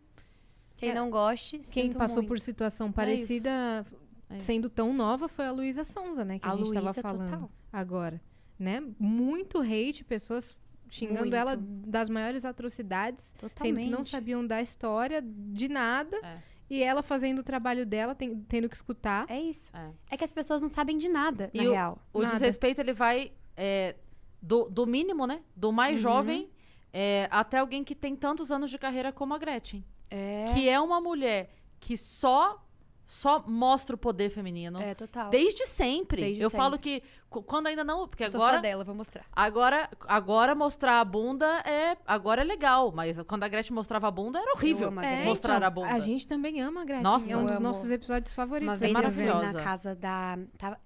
quem É. não goste, Quem sinto passou muito. por situação parecida, É sendo tão nova, foi a Luísa Sonza, né? Que a, A gente tava Luísa, falando total. agora. Né? Muito hate, pessoas xingando Muito. ela das maiores atrocidades, sendo Totalmente. que não sabiam da história de nada. É. E ela fazendo o trabalho dela, tem- tendo que escutar. É isso. É. É que as pessoas não sabem de nada, E na o- real. O Nada. desrespeito, ele vai é, do, do mínimo, né? Do mais Uhum. jovem é, até alguém que tem tantos anos de carreira como a Gretchen. É. Que é uma mulher que só, só mostra o poder feminino. É, total. Desde sempre. Desde eu sempre. falo que quando ainda não. Porque Eu sou agora, dela, vou mostrar. agora, agora mostrar a bunda é. Agora é legal. Mas quando a Gretchen mostrava a bunda era horrível. a É, Gretchen. mostrar então, a bunda. A gente também ama a Gretchen. Nossa. é um dos Eu nossos amo. episódios favoritos. Uma aí vez eu ver. maravilhosa. na casa da. Tava,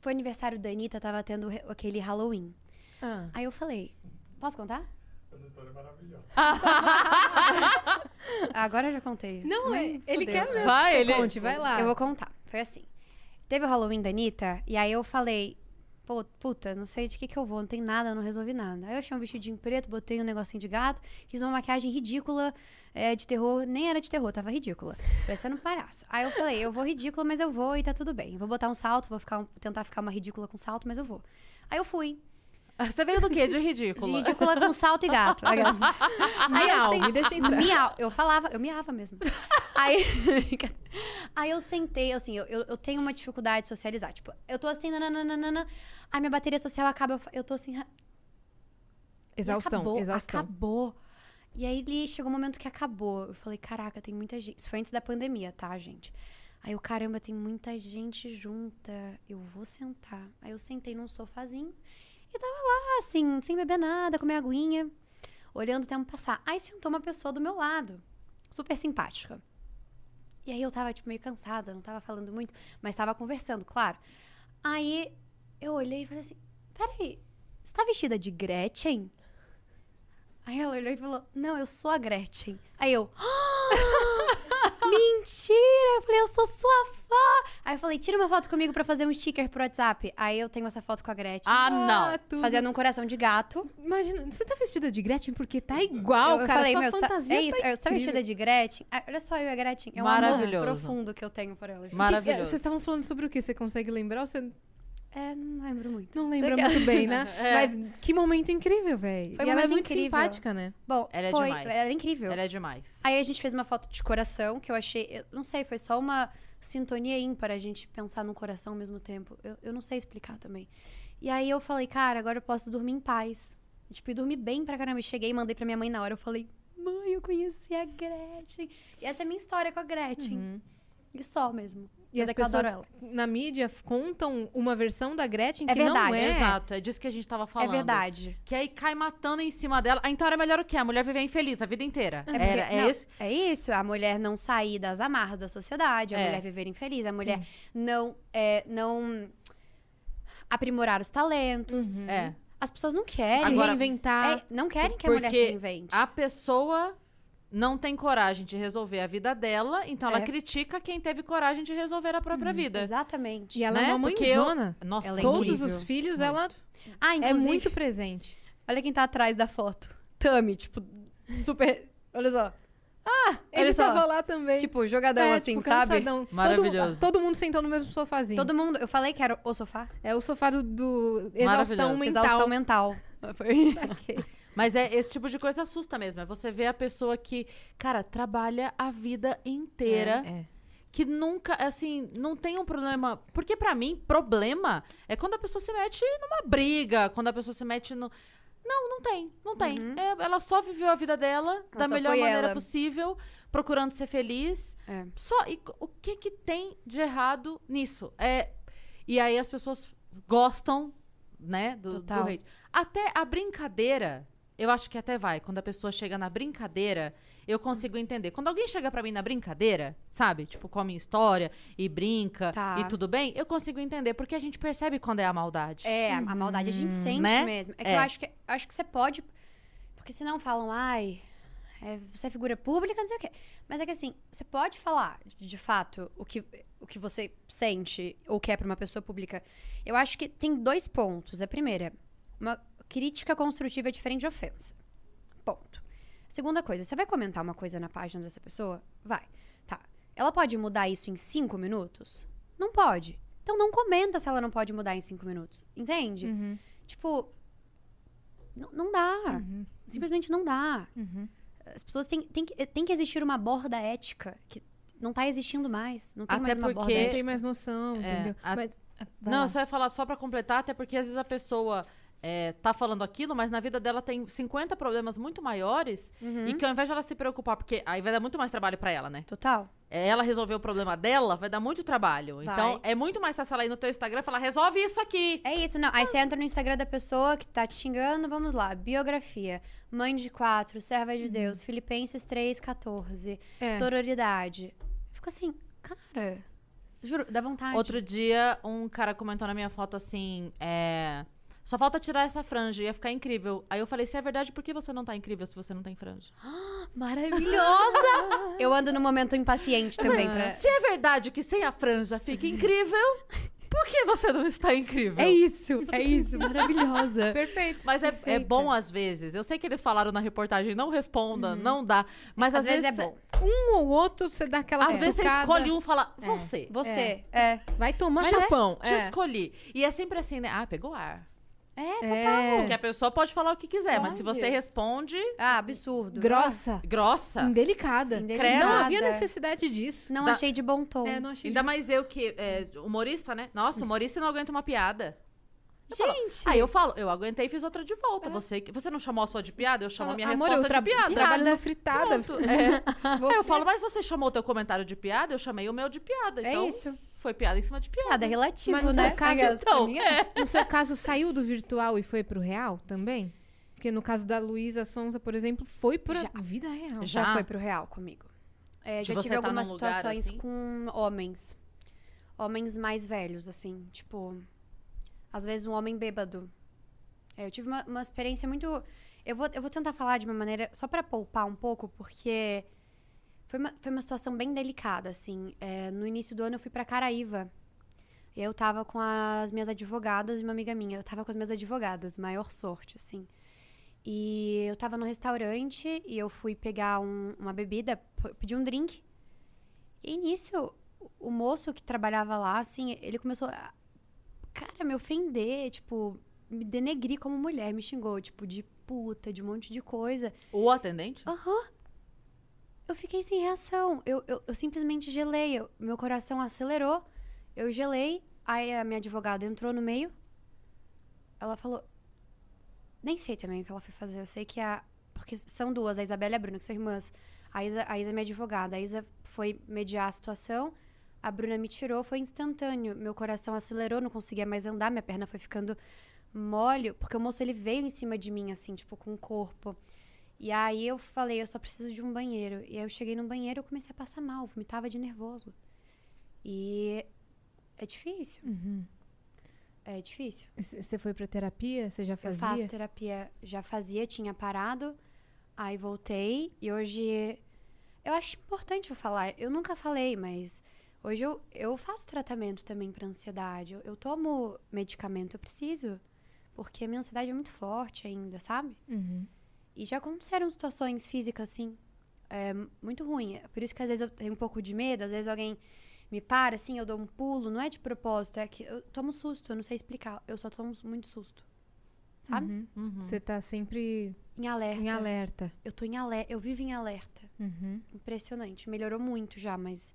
foi aniversário da Anitta, tava tendo aquele Halloween. Ah. Aí eu falei, posso contar? Essa história é maravilhosa. Agora eu já contei. Não, Também é- ele fudeu. quer mesmo Vai, que ele- conte, vai lá. Eu vou contar. Foi assim. Teve o Halloween da Anitta, e aí eu falei, pô, puta, não sei de que que eu vou, não tem nada, não resolvi nada. Aí eu achei um vestidinho preto, botei um negocinho de gato, fiz uma maquiagem ridícula é, de terror, nem era de terror, tava ridícula. Parecendo um palhaço. Aí eu falei, eu vou ridícula, mas eu vou e tá tudo bem. Vou botar um salto, vou ficar um- tentar ficar uma ridícula com salto, mas eu vou. Aí eu fui. Você veio do quê? De De ridículo. ridícula com salto e gato. Aquelas- Aí eu Miau, sei- me deixa entrar. Miau. Eu falava, eu miava mesmo. Aí, aí eu sentei, assim, eu, eu, eu tenho uma dificuldade de socializar. Tipo, eu tô assim, nananana, aí minha bateria social acaba, eu, tô assim... Exaustão, acabou, exaustão. Acabou. E aí ele chegou um momento que acabou. Eu falei, caraca, tem muita gente. Isso foi antes da pandemia, tá, gente? Aí eu, caramba, tem muita gente junta. Eu vou sentar. Aí eu sentei num sofazinho e tava lá, assim, sem beber nada, com minha aguinha, olhando o tempo passar. Aí sentou uma pessoa do meu lado, super simpática. E aí eu tava, tipo, meio cansada, não tava falando muito, mas tava conversando, claro. Aí eu olhei e falei assim: peraí, você tá vestida de Gretchen? Aí ela olhou e falou: Não, eu sou a Gretchen. Aí eu. "Ah, Mentira! Eu falei, eu sou sua Aí eu falei, tira uma foto comigo pra fazer um sticker pro WhatsApp. Aí eu tenho essa foto com a Gretchen. Ah, não. tudo. Fazendo um coração de gato. Imagina, você tá vestida de Gretchen porque tá igual, eu, eu cara. falei, sua meu, sa- fantasia é isso. tá eu, você tá incrível. vestida de Gretchen? Ah, olha só, eu e a Gretchen. É um amor Maravilhoso. profundo que eu tenho por ela. Que- Maravilhoso. é, Vocês estavam falando sobre o que? Você consegue lembrar ou você É, não lembro muito. não lembra Daquela- muito bem, né? É. Mas que momento incrível, velho. Foi E um ela é momento muito incrível. simpática, né? Bom, Ela é foi, demais. Ela é incrível. Ela é demais. Aí a gente fez uma foto de coração, que eu achei. Eu não sei, foi só uma sintonia ímpar a gente pensar no coração ao mesmo tempo. Eu, eu não sei explicar também. E aí eu falei, cara, agora eu posso dormir em paz. E, tipo, e dormi bem pra caramba. E cheguei e mandei pra minha mãe na hora. Eu falei, mãe, eu conheci a Gretchen. E essa é a minha história com a Gretchen. Uhum. E só mesmo. E Mas as é pessoas na mídia contam uma versão da Gretchen É que não verdade. é. Exato, é disso que a gente tava falando. É verdade. Que aí cai matando em cima dela. Ah, então era melhor o quê? A mulher viver infeliz a vida inteira. É, porque- era, é não, isso? é isso, a mulher não sair das amarras da sociedade, a É. mulher viver infeliz, a mulher não, é, não aprimorar os talentos. É. As pessoas não querem. Agora- reinventar. É, não querem que a mulher Porque se invente. A pessoa não tem coragem de resolver a vida dela, então ela É. critica quem teve coragem de resolver a própria vida. Exatamente. E ela né? é uma Porque eu- mãezona. Nossa, Ela é Todos incrível. os filhos, ela Ah, é muito presente. olha quem tá atrás da foto. Tami, tipo, super... Olha só. Ele Olha só. tava lá também. Tipo, jogadão é, assim, tipo, sabe? Maravilhoso. Todo, todo mundo sentou no mesmo sofazinho. Todo mundo... Eu falei que era o sofá. É o sofá do, do exaustão mental. Exaustão mental. Foi... Mas é esse tipo de coisa assusta mesmo. É você ver a pessoa que, cara, trabalha a vida inteira. É, é. que nunca, assim, não tem um problema. Porque pra mim, problema é quando a pessoa se mete numa briga, quando a pessoa se mete no. Não, não tem, não tem. Uhum. É, ela só viveu a vida dela da só melhor maneira ela. possível, procurando ser feliz. É. Só. E o que que tem de errado nisso? É, e aí as pessoas gostam, né, do, do hate. Até a brincadeira, eu acho que até vai. Quando a pessoa chega na brincadeira, eu consigo entender. Quando alguém chega pra mim na brincadeira, sabe? Tipo, com a minha história e brinca Tá. e tudo bem, eu consigo entender. Porque a gente percebe quando é a maldade. É, a a maldade a gente sente Né? mesmo. É que É. eu acho que, eu acho que você pode. Porque senão falam, ai, é, você é figura pública, não sei o quê. Mas é que assim, você pode falar, de fato, o que, o que você sente ou quer pra uma pessoa pública. Eu acho que tem dois pontos. A primeira, uma crítica construtiva é diferente de ofensa. Ponto. Segunda coisa, você vai comentar uma coisa na página dessa pessoa? Vai. Tá. Ela pode mudar isso em cinco minutos? Não pode. Então não comenta se ela não pode mudar em cinco minutos. Entende? Uhum, Tipo, não, não dá. uhum, Simplesmente não dá. uhum. As pessoas têm, têm, que, tem que existir uma borda ética que não tá existindo mais. Não tem Até mais uma borda porque- Não ética. tem mais noção, É, entendeu? a- Mas, ah, vai Não, lá. só ia falar só pra completar, até porque às vezes a pessoa é, tá falando aquilo, mas na vida dela tem 50 problemas muito maiores Uhum. e que ao invés de ela se preocupar, porque aí vai dar muito mais trabalho pra ela, né? Total. É ela resolver o problema dela, vai dar muito trabalho. Vai. Então é muito mais fácil ela ir no teu Instagram e falar, resolve isso aqui. É isso, não. Aí você entra no Instagram da pessoa que tá te xingando, vamos lá. Biografia. Mãe de quatro, serva de Deus, Filipenses 3, 14. É. Sororidade. Fico assim, cara. Juro, dá vontade. Outro dia, um cara comentou na minha foto assim, é... Só falta tirar essa franja, ia ficar incrível. Aí eu falei, se é verdade, por que você não tá incrível se você não tem franja? Maravilhosa! Eu ando no momento impaciente também pra. Se é verdade que sem a franja fica incrível, por que você não está incrível? É isso, é isso, maravilhosa. Perfeito. Mas é, é bom às vezes. Eu sei que eles falaram na reportagem, não responda, não dá. Mas Às, vezes, é bom. Um ou outro, você dá aquela Às vezes você escolhe um e fala, você. Você, é. Vai tomar Mas é- chapão. Te É. escolhi. E é sempre assim, né? Ah, pegou ar. É, total. É. Porque a pessoa pode falar o que quiser, mas se você responde Ah, absurdo. Grossa. grossa, Indelicada. Indelicada. Não havia necessidade disso. Não Dá- achei de bom tom. É, não achei ainda mais eu que é humorista, né? Nossa, humorista não aguenta uma piada. Eu falo, Gente! Aí eu falo, eu aguentei e fiz outra de volta. Você, que- você não chamou a sua de piada? Eu chamo a minha Amor, resposta de piada. trabalho no fritada. É. Você- Aí eu falo, mas você chamou o teu comentário de piada? Eu chamei o meu de piada. é Então, isso. Foi piada em cima de piada. Piada relativo, Mas no né? seu caso, Aquelas- Então, Minha- é. No seu caso, saiu do virtual e foi pro real também? Porque no caso da Luísa Sonza, por exemplo, foi pra Já. vida real. Já. Já foi pro real comigo. É, já tive tá algumas situações assim? com homens. Homens mais velhos, assim. Tipo, às vezes um homem bêbado. É, eu tive uma, uma experiência muito. Eu vou, eu vou tentar falar de uma maneira. Só pra poupar um pouco, porque. Foi uma, foi uma situação bem delicada, assim. É, no início do ano eu fui pra Caraíva. Eu tava com as minhas advogadas e uma amiga minha. Eu tava com as minhas advogadas, maior sorte, assim. E eu tava no restaurante e eu fui pegar um- uma bebida, pedi um drink. E nisso, o- moço que trabalhava lá, assim, ele começou a, cara, me ofender, tipo, me denegrir como mulher, me xingou, tipo, de puta, de um monte de coisa. O atendente? Aham. Eu fiquei sem reação. Eu, eu, eu simplesmente gelei. eu- meu coração acelerou. Eu gelei. Aí a minha advogada entrou no meio. Ela falou. Nem sei também o que ela foi fazer. Eu sei que a. Porque são duas, a Isabela e a Bruna, que são irmãs. A Isa, a Isa é minha advogada. A Isa foi mediar a situação. A Bruna me tirou, foi instantâneo. Meu coração acelerou, não conseguia mais andar, minha perna foi ficando mole, porque o moço ele veio em cima de mim, assim, tipo, com o corpo. E aí eu falei, eu só preciso de um banheiro. E aí eu cheguei no banheiro e eu comecei a passar mal, vomitava de nervoso. E é difícil, Uhum. é difícil. Você foi pra terapia? Você já Eu fazia? faço terapia, já fazia, tinha parado, aí voltei e hoje eu acho importante eu falar. Eu nunca falei, mas hoje eu, eu faço tratamento também para ansiedade. Eu, eu tomo medicamento, eu preciso, porque a minha ansiedade é muito forte ainda, sabe? Uhum. E já aconteceram situações físicas assim, é, muito ruim. É Por isso que às vezes eu tenho um pouco de medo, às vezes alguém me para assim, eu dou um pulo, não é de propósito, é que eu tomo susto, eu não sei explicar, eu só tomo muito susto. Sabe? Uhum. Uhum. Você tá sempre Em alerta. em alerta. Eu tô em alerta, eu vivo em alerta. Uhum. Impressionante. Melhorou muito já, mas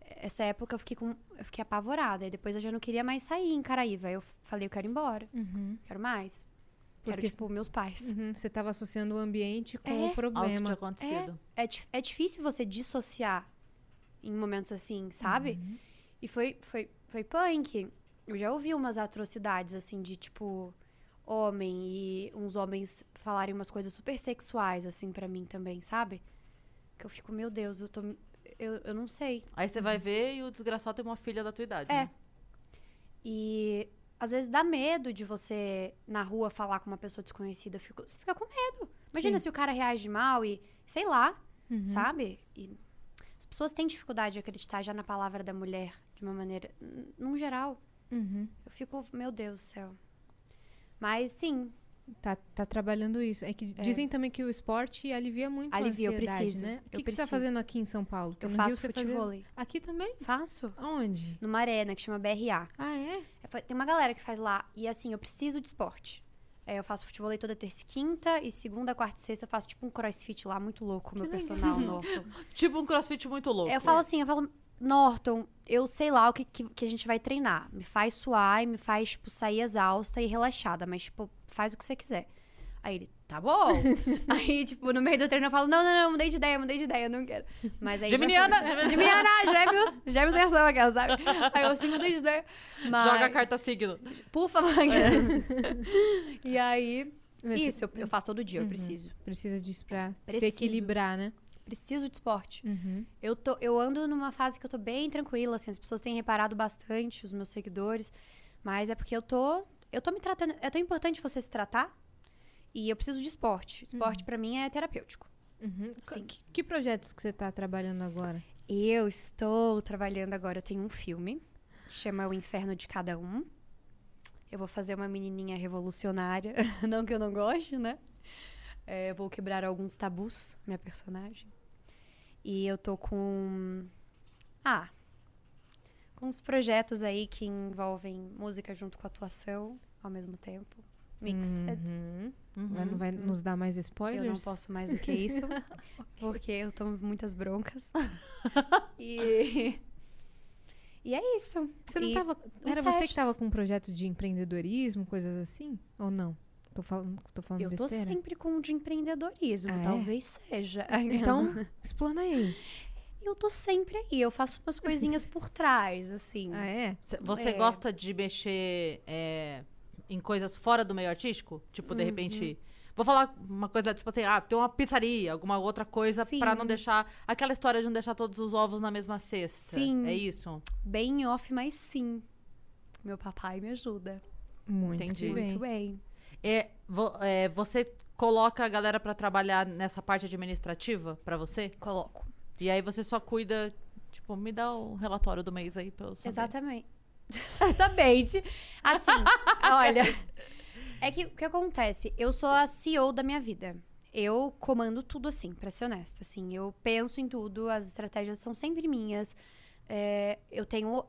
essa época eu fiquei com eu fiquei apavorada e depois eu já não queria mais sair em Caraíva. Eu falei, eu quero ir embora. Uhum. Quero mais. Quero Porque- tipo meus pais. Uhum. Você tava associando o ambiente com É. o Algo que tinha problema. acontecido. É, di- é difícil você dissociar em momentos assim, sabe? Uhum. E foi, foi, foi punk. Eu já ouvi umas atrocidades, assim, de tipo, homem e uns homens falarem umas coisas super sexuais, assim, pra mim também, sabe? Que eu fico, meu Deus, eu tô. Eu, eu não sei. Aí você vai ver e o desgraçado tem uma filha da tua idade. É. né? E às vezes dá medo de você, na rua, falar com uma pessoa desconhecida. Fico- você fica com medo. Imagina Sim. se o cara reage mal e, sei lá, Uhum. sabe? E as pessoas têm dificuldade de acreditar já na palavra da mulher de uma maneira, num geral. Uhum. Eu fico, meu Deus do céu. Mas sim, Tá, tá trabalhando isso. É que É. dizem também que o esporte alivia muito Alivia, a eu ansiedade, preciso, né? O eu que, que você tá fazendo aqui em São Paulo? Porque eu faço fazia- futevôlei. Aqui também? Faço. Aonde? Numa arena que chama BRA. Ah, é? É, Tem uma galera que faz lá. E assim, eu preciso de esporte. É, eu faço futebol toda terça e quinta. E segunda, quarta e sexta eu faço tipo um crossfit lá, muito louco, meu legal. personal, Norton. Tipo um crossfit muito louco. eu falo assim, eu falo, Norton, eu sei lá o que, que, que a gente vai treinar. Me faz suar e me faz, tipo, sair exausta e relaxada. Mas, tipo, faz o que você quiser. Aí ele, tá bom. aí, tipo, no meio do treino eu falo, não, não, não, mudei de ideia, mudei de ideia, não quero. Mas aí já Geminiana! foi. Geminiana, gêmeos, gêmeos em ação aquela, sabe? Aí eu assim, mudei de ideia. Mas, Joga a carta signo. por favor. e aí, Mas isso, eu, eu faço todo dia, eu Uhum. preciso. Precisa disso pra se Preciso. equilibrar, né? Preciso de esporte. Uhum. Eu, tô, eu ando numa fase que eu tô bem tranquila, assim, as pessoas têm reparado bastante, os meus seguidores, mas é porque eu tô, eu tô me tratando, é tão importante você se tratar, e eu preciso de esporte. Esporte pra mim é terapêutico. Uhum. Sim. Que, que projetos que você tá trabalhando agora? Eu estou trabalhando agora, eu tenho um filme, que chama O Inferno de Cada Um. Eu vou fazer uma menininha revolucionária, não que eu não goste, né? É, eu vou quebrar alguns tabus, minha personagem. E eu tô com. Ah! Com uns projetos aí que envolvem música junto com atuação ao mesmo tempo. Mixed. Uhum. Uhum. Não vai nos dar mais spoilers? Eu não posso mais do que isso, porque eu tomo muitas broncas. e. E é isso. Você não E tava. Era você que testes. tava com um projeto de empreendedorismo, coisas assim? Ou não? Tô falando, tô falando Eu tô besteira? sempre com um de empreendedorismo, Ah, é? talvez seja. Então, explana aí. eu tô sempre aí, eu faço umas coisinhas por trás, assim. Ah, é? Cê- Você É. gosta de mexer é, em coisas fora do meio artístico? Tipo, Uhum. de repente. Vou falar uma coisa, tipo assim, ah, tem uma pizzaria, alguma outra coisa pra não deixar. Aquela história de não deixar todos os ovos na mesma cesta. Sim. É isso? Bem off, mas sim. Meu papai me ajuda. Muito Entendi. bem. Muito bem. É, vo- é, você coloca a galera pra trabalhar nessa parte administrativa pra você? Coloco. E aí você só cuida, tipo, me dá o relatório do mês aí pra eu saber. Exatamente. Exatamente. Assim, olha. É que o que acontece? Eu sou a CEO da minha vida. Eu comando tudo assim, pra ser honesta. Assim, eu penso em tudo, as estratégias são sempre minhas. É, eu tenho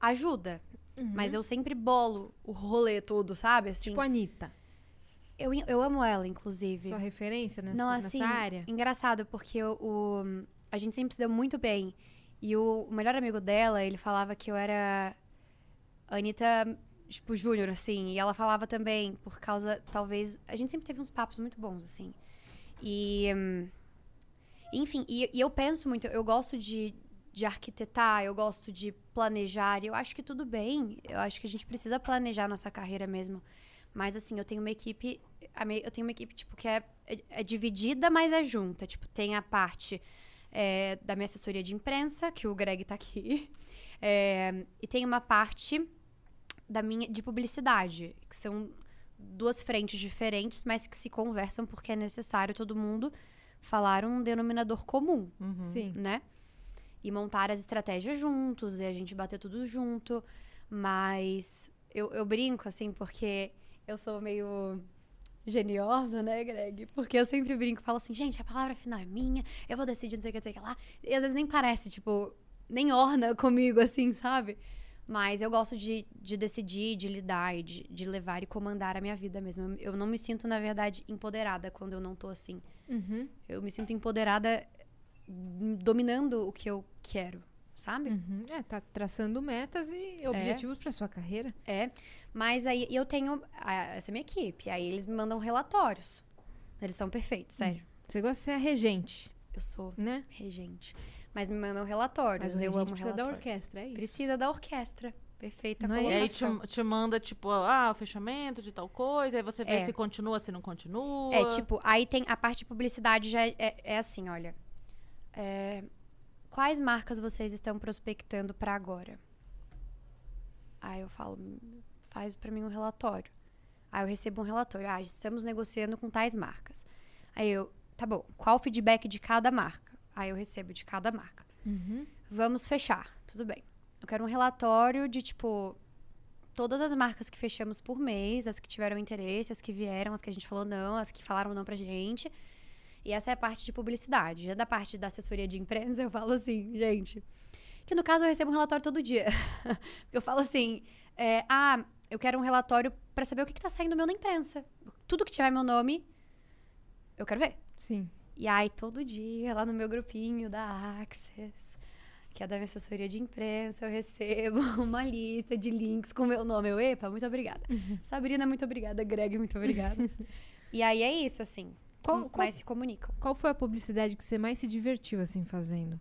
ajuda, Uhum. mas eu sempre bolo o rolê todo, sabe? Assim, Tipo a Anitta. eu, eu amo ela, inclusive. Sua referência nessa, Não, nessa assim, área? engraçado, porque o, o- a gente sempre se deu muito bem. E o, o melhor amigo dela, ele falava que eu era Anitta, tipo, Júnior, assim. E ela falava também, por causa, talvez... A gente sempre teve uns papos muito bons, assim. E... hum, enfim, e, e eu penso muito, eu gosto de, de arquitetar, eu gosto de planejar, e eu acho que tudo bem. Eu acho que a gente precisa planejar a nossa carreira mesmo. Mas, assim, eu tenho uma equipe. Eu tenho uma equipe, tipo, que é, é, é dividida, mas é junta. Tipo, tem a parte é, da minha assessoria de imprensa, que o Greg tá aqui. É, e tem uma parte da minha de publicidade, que são duas frentes diferentes, mas que se conversam porque é necessário todo mundo falar um denominador comum Uhum. Sim. né? E montar as estratégias juntos, e a gente bater tudo junto. Mas eu, eu brinco, assim, porque eu sou meio geniosa, né, Greg? Porque eu sempre brinco, falo assim, gente, a palavra final é minha, eu vou decidir não sei o que, não sei o que lá. E às vezes nem parece, tipo, nem orna comigo, assim, sabe? Mas eu gosto de, de decidir, de lidar e de, de levar e comandar a minha vida mesmo. Eu, eu não me sinto, na verdade, empoderada quando eu não tô assim. Uhum. Eu me sinto empoderada dominando o que eu quero, sabe? Uhum. É, tá traçando metas e objetivos pra sua carreira. É. Mas aí eu tenho a- essa é minha equipe. Aí eles me mandam relatórios. Eles são perfeitos, sério. Você gosta de ser a regente, Eu sou né? regente. Mas me mandam relatórios. Mas o eu amo precisa da relatórios. orquestra, é isso? Precisa da orquestra. Perfeita Não é E aí te, te manda, tipo, ah, o fechamento de tal coisa, aí você vê É. se continua, se não continua. É, tipo, aí tem a parte de publicidade já é, é- é assim, olha. É, quais marcas vocês estão prospectando pra agora? Aí eu falo, faz pra mim um relatório. Aí eu recebo um relatório. Ah, estamos negociando com tais marcas. Aí eu, tá bom, qual o feedback de cada marca? Aí eu recebo de cada marca. Uhum. Vamos fechar, tudo bem. Eu quero um relatório de, tipo, todas as marcas que fechamos por mês, as que tiveram interesse, as que vieram, as que a gente falou não, as que falaram não pra gente. E essa é a parte de publicidade. Já da parte da assessoria de imprensa, eu falo assim, gente. Que no caso eu recebo um relatório todo dia. eu falo assim: é, ah, eu quero um relatório pra saber o que, que tá saindo meu na imprensa. Tudo que tiver meu nome, eu quero ver. Sim. E aí, todo dia, lá no meu grupinho da Access, que é da minha assessoria de imprensa, eu recebo uma lista de links com meu nome. Eu, epa, muito obrigada. Sabrina, muito obrigada. Greg, muito obrigada. e aí é isso, assim. Qual, qual, Mas se comunicam. qual foi a publicidade que você mais se divertiu, assim, fazendo?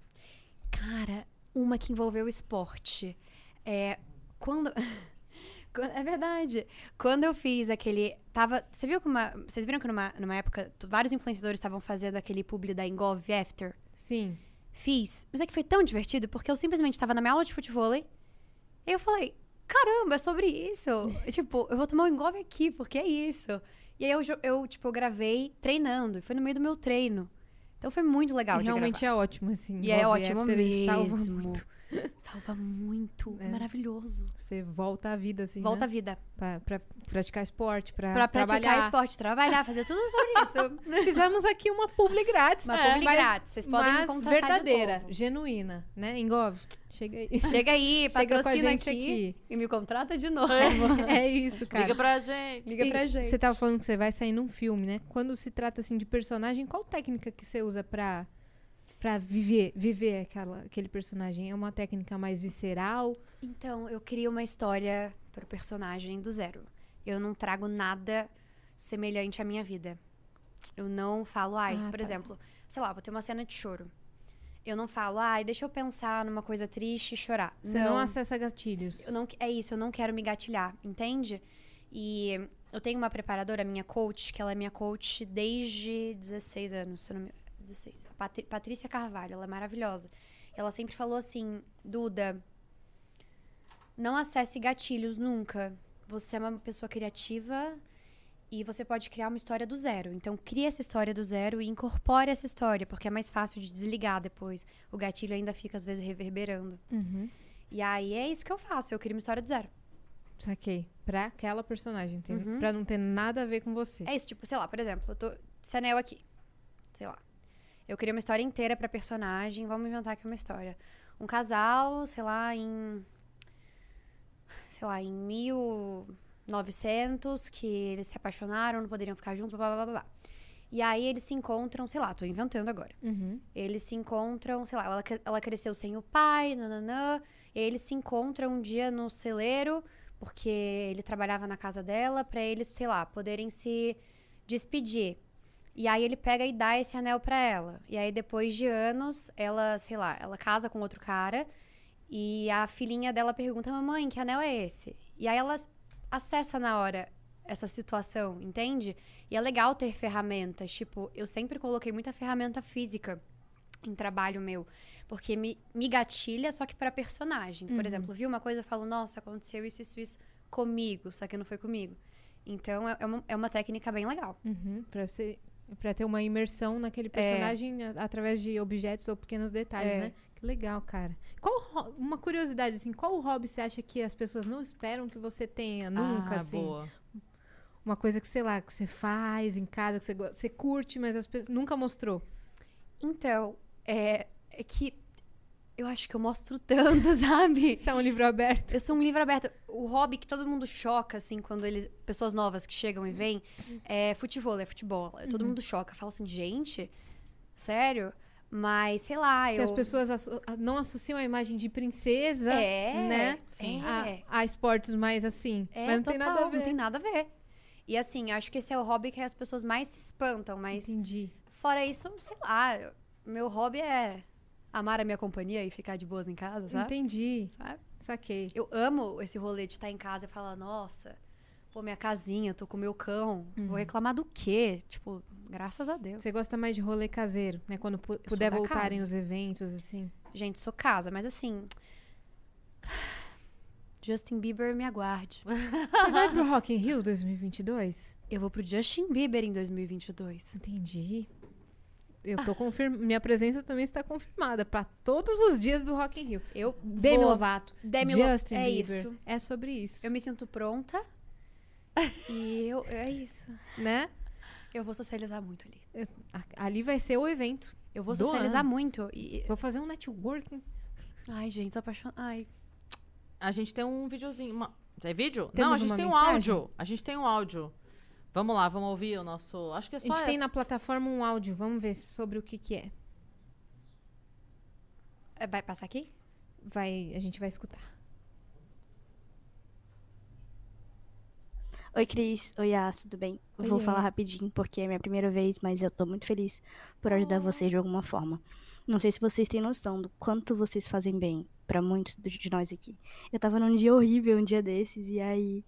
Cara, uma que envolveu o esporte. É. Quando. É verdade. Quando eu fiz aquele. Tava. Você viu que uma. Vocês viram que numa, numa época vários influenciadores estavam fazendo aquele publi da Engov After? Sim. Fiz. Mas é que foi tão divertido porque eu simplesmente estava na minha aula de futebol e eu falei: caramba, é sobre isso. tipo, eu vou tomar um engolve aqui, porque é isso. E aí eu, eu, tipo, eu gravei treinando. E foi no meio do meu treino. Então foi muito legal E realmente gravar. é ótimo, assim. E é ótimo after, mesmo. Salva muito. Salva muito. É. Maravilhoso. Você volta à vida, assim, Volta à né? vida. Pra, pra praticar esporte, pra, Pra praticar trabalhar. esporte, trabalhar, fazer tudo sobre isso. Fizemos aqui uma publi grátis. Uma É, publi mas- grátis. Vocês podem me mas contratar verdadeira, de novo. genuína, né? Engove, chega aí. Chega aí, Chega com a patrocina gente aqui, aqui. e me contrata de novo. É isso, cara. Liga pra gente. Liga pra E gente. Você tava falando que você vai sair num filme, né? Quando se trata assim de personagem, qual técnica que você usa pra, pra viver, viver aquela, aquele personagem? É uma técnica mais visceral? Então, eu crio uma história pro personagem do zero. Eu não trago nada semelhante à minha vida. Eu não falo, ai, Ah, por tá. exemplo, sei lá, vou ter uma cena de choro. Eu não falo, ai, deixa eu pensar numa coisa triste e chorar. Você não, acessa gatilhos. Eu não, é isso, eu não quero me gatilhar, entende? E eu tenho uma preparadora, minha coach, que ela é minha coach desde 16 anos, se eu não me 16. Patri- Patrícia Carvalho, ela é maravilhosa. Ela sempre falou assim, Duda, não acesse gatilhos nunca. Você é uma pessoa criativa e você pode criar uma história do zero. Então, crie essa história do zero e incorpore essa história, porque é mais fácil de desligar depois. O gatilho ainda fica, às vezes, reverberando. Uhum. E aí é isso que eu faço, eu crio uma história do zero. Saquei. Pra aquela personagem, entendeu? Uhum. Pra não ter nada a ver com você. É isso, tipo, sei lá, por exemplo, eu tô esse anel aqui. Sei lá. Eu criei uma história inteira pra personagem, vamos inventar aqui uma história. Um casal, sei lá, em sei lá, em 1900, que eles se apaixonaram, não poderiam ficar juntos, blá blá blá blá. E aí eles se encontram, sei lá, tô inventando agora. Uhum. Eles se encontram, sei lá, ela, ela cresceu sem o pai, nananã. E eles se encontram um dia no celeiro, porque ele trabalhava na casa dela, pra eles, sei lá, poderem se despedir. E aí ele pega e dá esse anel pra ela. E aí depois de anos, ela, sei lá, ela casa com outro cara. E a filhinha dela pergunta: Mamãe, que anel é esse? E aí ela acessa na hora essa situação, entende? E é legal ter ferramentas. Tipo, eu sempre coloquei muita ferramenta física em trabalho meu. Porque me, me gatilha, só que pra personagem. Por exemplo, vi uma coisa e falo, nossa, aconteceu isso, isso, isso comigo, só que não foi comigo. Então é, é uma, é uma técnica bem legal. Uhum. Pra, ser, pra ter uma imersão naquele personagem a- através de objetos ou pequenos detalhes, É. né? Que legal, cara. Qual uma curiosidade, assim, qual hobby você acha que as pessoas não esperam que você tenha nunca, ah, assim? boa. Uma coisa que, sei lá, que você faz em casa, que você, você curte, mas as pessoas nunca mostrou. Então, é, é que eu acho que eu mostro tanto, sabe? Isso é um livro aberto. Eu sou um livro aberto. O hobby que todo mundo choca, assim, quando eles. Pessoas novas que chegam e vêm, é futebol, é futebol. Todo mundo choca. Fala assim, gente, sério? Mas, sei lá, Que eu. as pessoas asso- a- não associam a imagem de princesa, É, né? Sim. É, A, a esportes mais assim. é mas não tem total, nada a ver. Não tem nada a ver. E assim, acho que esse é o hobby que as pessoas mais se espantam, mas Entendi. fora isso, sei lá, eu- meu hobby é amar a minha companhia e ficar de boas em casa, sabe? Entendi. Sabe? Saquei. Eu amo esse rolê de estar em casa e falar, nossa, pô, minha casinha, tô com meu cão. Uhum. Vou reclamar do quê? Tipo, graças a Deus. Você gosta mais de rolê caseiro, né? Quando pu- sou puder voltarem casa. os eventos, assim. Gente, sou casa, mas assim. Justin Bieber, me aguarde. Você vai pro Rock in Rio 2022? Eu vou pro Justin Bieber em 2022. Entendi. Eu tô confirmando. Minha presença também está confirmada pra todos os dias do Rock in Rio. Eu Demi vou. Lovato, Demi Lo- Justin é Bieber. isso. É sobre isso, Eu me sinto pronta. e eu, é isso. né? Eu vou socializar muito ali. A- Ali vai ser o evento. Eu vou socializar ano. muito. E... Vou fazer um networking. Ai, gente, sou apaixonada. Ai, A gente tem um videozinho. Uma... É vídeo? Temos Não, a gente tem um mensagem? áudio. A gente tem um áudio. Vamos lá, vamos ouvir o nosso. Acho que é A só. gente tem essa. na plataforma um áudio. Vamos ver sobre o que que é. é, vai passar aqui? Vai, a gente vai escutar. Oi, Cris. Oi, Yas, tudo bem? Vou Oiê. falar rapidinho porque é minha primeira vez, mas eu tô muito feliz por ajudar vocês de alguma forma. Não sei se vocês têm noção do quanto vocês fazem bem pra muitos de nós aqui. Eu tava num dia horrível um dia desses e aí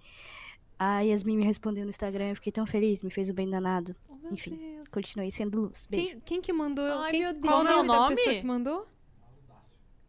a Yasmin me respondeu no Instagram, eu fiquei tão feliz, me fez um bem danado. meu Enfim, Deus. continuei sendo luz. Beijo. Quem, quem que mandou? Ai, quem, meu Qual Deus. o nome Qual é o da pessoa nome? que mandou?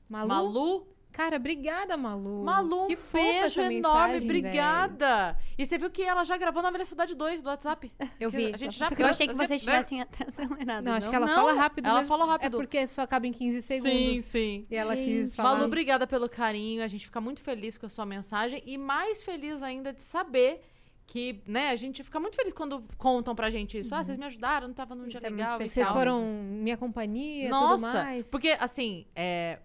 Malu? Malu? Cara, obrigada, Malu. Malu, que um beijo enorme, mensagem, velho. obrigada. E você viu que ela já gravou na Velocidade 2 do WhatsApp? Eu vi. A gente já Eu achei que vocês tivessem até acelerado. Não, acho que ela Não, fala rápido ela fala É rápido. porque só acaba em 15 segundos. Sim, sim. E ela quis Gente. falar. Malu, obrigada pelo carinho. A gente fica muito feliz com a sua mensagem e mais feliz ainda de saber que, né, a gente fica muito feliz quando contam pra gente isso. Ah, vocês me ajudaram, não tava num dia Isso é muito legal Vocês foram minha companhia, tudo Nossa, mais. porque assim, é,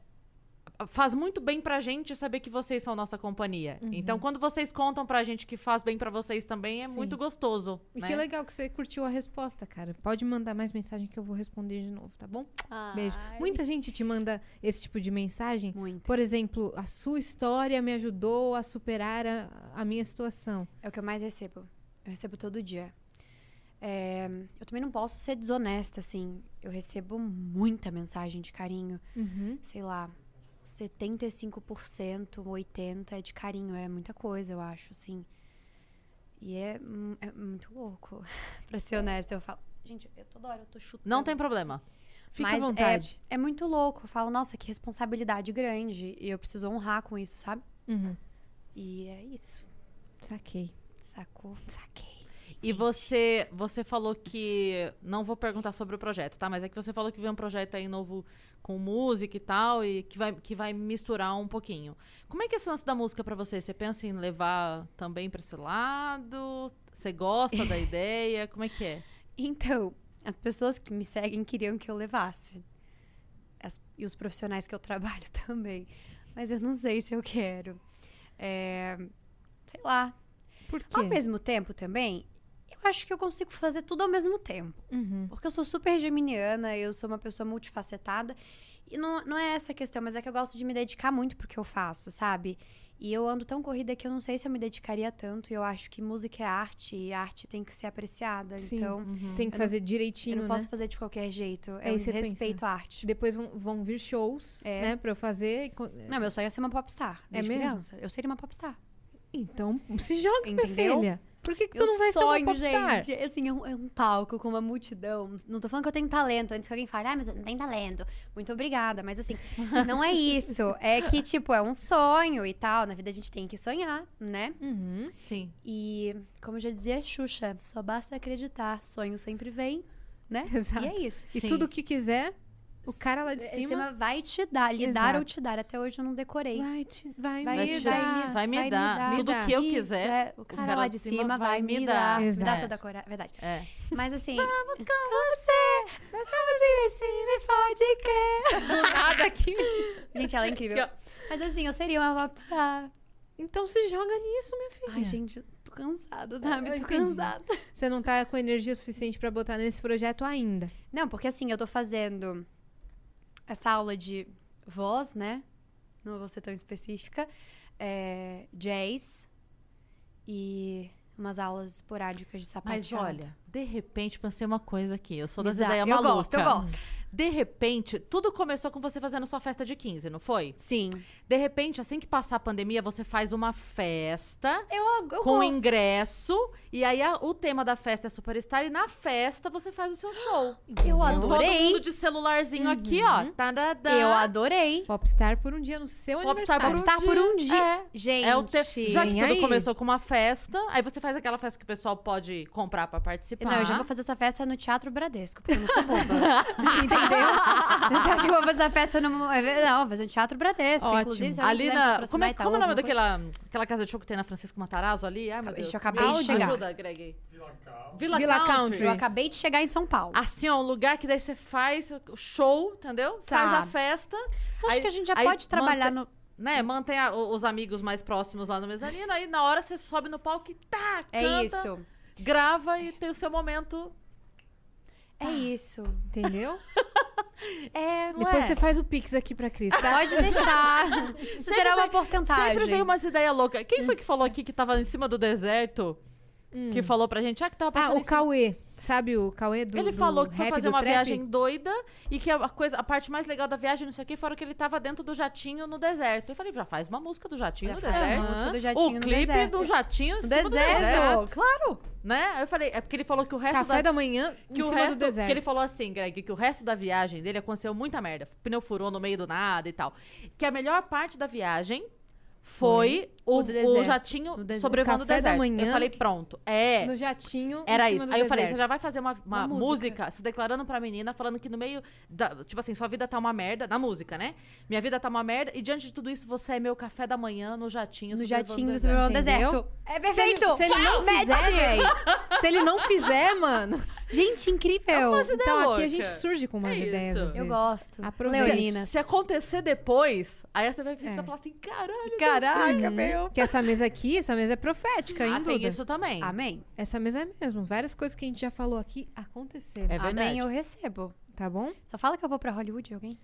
faz muito bem pra gente saber que vocês são nossa companhia. Uhum. Então, quando vocês contam pra gente que faz bem pra vocês também, é Sim. muito gostoso. E né? que legal que você curtiu a resposta, cara. Pode mandar mais mensagem que eu vou responder de novo, tá bom? Beijo. Ai, Muita gente te manda esse tipo de mensagem. Muito. Por exemplo, a sua história me ajudou a superar a, a minha situação. É o que eu mais recebo. Eu recebo todo dia. É, eu também não posso ser desonesta, assim. Eu recebo muita mensagem de carinho. Uhum. Sei lá, 75%, 80% é de carinho. É muita coisa, eu acho, assim. E é, é muito louco. pra ser honesta, eu falo... Gente, eu toda hora eu tô chutando. Não tem problema. Fica Mas à vontade. É muito louco. Eu falo, nossa, que responsabilidade grande. E eu preciso honrar com isso, sabe? Uhum. E é isso. Saquei. Sacou? Saquei. E você, você falou que. Não vou perguntar sobre o projeto, tá? Mas é que você falou que vem um projeto aí novo com música e tal, e que vai, que vai misturar um pouquinho. Como é que é esse lance da música pra você? Você pensa em levar também pra esse lado? Você gosta da ideia? Como é que é? Então, as pessoas que me seguem queriam que eu levasse. As- e os profissionais que eu trabalho também. Mas eu não sei se eu quero. É, sei lá. Ao mesmo tempo também, acho que eu consigo fazer tudo ao mesmo tempo. Uhum. Porque eu sou super geminiana, eu sou uma pessoa multifacetada. E não, não é essa a questão, mas é que eu gosto de me dedicar muito pro que eu faço, sabe? E eu ando tão corrida que eu não sei se eu me dedicaria tanto. E eu acho que música é arte e arte tem que ser apreciada. Sim. Então, Tem que Eu não- fazer eu direitinho, não né? posso fazer de qualquer jeito. É um respeito à arte. Depois vão, vão vir shows, É. né, pra eu fazer. Não, meu sonho é ser uma popstar. É mesmo? criança. Eu seria uma popstar. Então, se joga, minha Entendeu? filha. Por que, que tu eu não vai sonho, ser uma popstar? gente. Assim, é um, é um palco com uma multidão. Não tô falando que eu tenho talento. Antes que alguém fale, ah, mas não tem talento. Muito obrigada. Mas assim, não é isso. É que, tipo, é um sonho e tal. Na vida a gente tem que sonhar, né? Uhum. Sim. E, como já dizia a Xuxa, só basta acreditar. Sonho sempre vem, né? Exato. E é isso. E Sim. tudo que quiser, o cara lá de Esse cima tema vai te dar. Lhe dar Exato. ou te dar. Até hoje eu não decorei. vai, te, vai, Vai me dar. dar. Vai me dar. Tudo que eu quiser, é, o cara, lá de cima vai me dar. Me dá toda a coragem. Verdade. É. Mas assim. Vamos com você! Vamos investir pode crer! Do nada aqui. Gente, ela é incrível. Mas assim, eu seria uma popstar. Então se joga nisso, minha filha. Ai, gente, tô cansada, sabe? Eu tô entendi. cansada. Você não tá com energia suficiente pra botar nesse projeto ainda. Não, porque assim, eu tô fazendo essa aula de voz, né? Não vou ser tão específica. É, jazz e umas aulas esporádicas de sapateado. Mas olha, de repente pensei uma coisa aqui. Eu sou Me das ideias Eu malucas. gosto, eu gosto. De repente, tudo começou com você fazendo sua festa de 15, não foi? Sim. De repente, assim que passar a pandemia, você faz uma festa Eu, eu com gosto. ingresso E aí a- o tema da festa é Superstar e na festa você faz o seu show. Eu Todo adorei. mundo de celularzinho aqui, ó. Tadadá. Eu adorei. Popstar por um dia no seu Popstar aniversário. Popstar por um dia. É. Gente. É o te... Já que tudo aí. começou com uma festa, aí você faz aquela festa que o pessoal pode comprar pra participar. Não, eu já vou fazer essa festa no Teatro Bradesco, porque eu não sou boba. Entendeu? Você acha que eu vou fazer essa festa no. Não, vou fazer no Teatro Bradesco. Ótimo. Inclusive, se Ali na. Como é, Itaú, como é o nome daquela aquela casa de show que tem na Francisco Matarazzo ali? Ai, meu Deus. eu acabei de chegar. Ajuda, Greg. Vila. Villa, Villa Country. Country. Eu acabei de chegar em São Paulo. Assim, ó, um lugar que daí você faz o show, entendeu? Tá. Faz a festa, Só acho que a gente já pode trabalhar no. né? Mantém a- os amigos mais próximos lá no mezanino, aí na hora você sobe no palco e tá, É canta, isso. grava e tem o seu momento. É isso. Entendeu? É. Não Depois é? você faz o pix aqui pra Cris, tá? Pode deixar. Você Sempre terá uma porcentagem. Sempre vem umas ideias loucas. Quem foi que falou aqui que tava em cima do deserto? Que falou pra gente, ah, que tava Ah, passando o em cima- Cauê. Sabe o Cauê do Ele do falou que foi fazer uma trap? viagem doida e que a, coisa, a parte mais legal da viagem, não sei o que, fora que ele tava dentro do jatinho no deserto. Eu falei, já faz uma música do jatinho Já no deserto. música do jatinho o no clipe deserto. do jatinho No deserto. deserto. Claro. Né? Eu falei, é porque ele falou que o resto Café da... da manhã que o resto, do deserto. Que ele falou assim, Greg, que o resto da viagem dele aconteceu muita merda. O pneu furou no meio do nada e tal. Que a melhor parte da viagem foi, o, o jatinho No deserto. sobrevoando o Café da deserto. manhã. Eu falei, pronto. É. No jatinho Era em cima isso. do Aí eu falei, você já vai fazer uma, uma Uma música. música. se declarando pra menina, falando que no meio da. Tipo assim, sua vida tá uma merda. Na música, né? Minha vida tá uma merda. E diante de tudo isso, você é meu café da manhã no jatinho. No jatinho o do deserto. É Se ele, perfeito. se ele não fizer. Se ele não fizer, mano. Gente, incrível. ideias Então aqui a louca. gente surge com umas É ideias. Eu gosto. Aproveite. Leonina. Se acontecer depois, aí você vai, É. vai falar assim: caralho. Caraca, meu. Que essa mesa aqui, essa mesa é profética, hein, Ah, tem Duda? isso também. Amém. Essa mesa é mesmo. Várias coisas que a gente já falou aqui aconteceram. É verdade. Amém, eu recebo. Tá bom? Só fala que eu vou pra Hollywood, alguém?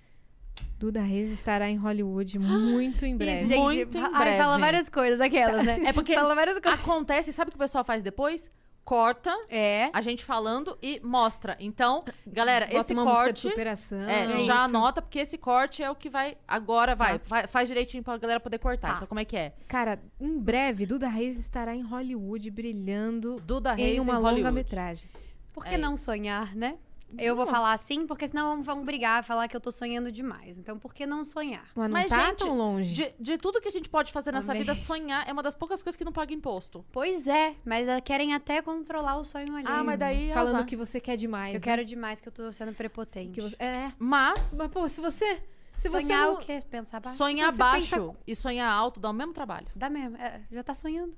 Duda Reis estará em Hollywood muito em breve. gente. Muito em Ai, breve. fala várias coisas, aquelas, né? É porque Fala várias coisas. acontece, sabe o que o pessoal faz depois? Corta É. a gente falando e mostra. Então, galera, Bota esse uma música de corte. superação. É, É já isso. anota, porque esse corte é o que vai. Agora vai. Tá. Fa- faz direitinho pra galera poder cortar. Tá. Então, como é que é? Cara, em breve, Duda Reis estará em Hollywood brilhando Duda Reis em uma Hollywood. longa-metragem. Por É que não isso. sonhar, né? Eu vou falar assim, porque senão vão brigar, falar que eu tô sonhando demais. Então, por que não sonhar? Mas não Mas, tá gente, tão longe. De, de tudo que a gente pode fazer nessa Amei. vida, sonhar é uma das poucas coisas que não paga imposto. Pois é, mas querem até controlar o sonho ali. Ah, mas daí. Falando azar. que você quer demais. Eu né? quero demais que eu tô sendo prepotente. Que você- É. Mas Mas, pô, se você. Se você sonhar não- o quê? Pensar baixo? sonhar você baixo pensa- e sonhar alto dá o mesmo trabalho. Dá mesmo. é, já tá sonhando.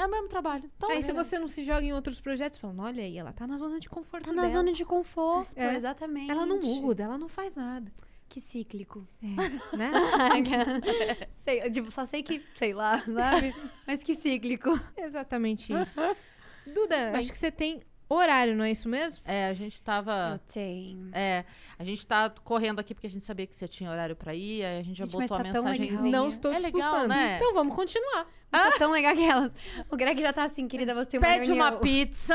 É o mesmo trabalho. Então, Aí se você não se joga em outros projetos, falando, olha aí, ela tá na zona de conforto Tá na dela. zona de conforto, É. exatamente. Ela não muda, ela não faz nada. Que cíclico. É, né? sei, tipo, só sei que, sei lá, sabe? Mas que cíclico. Exatamente isso. Duda, Bem. acho que você tem horário, não é isso mesmo? É, a gente tava. Eu tenho. É, a gente tá correndo aqui porque a gente sabia que você tinha horário pra ir, aí a gente já Gente, mas botou tá a tão mensagenzinha. legal. Não estou É te legal, expulsando. né? Então vamos continuar. Mas Tá tão legal que elas. O Greg já tá assim, querida, você tem uma Pede uma pizza.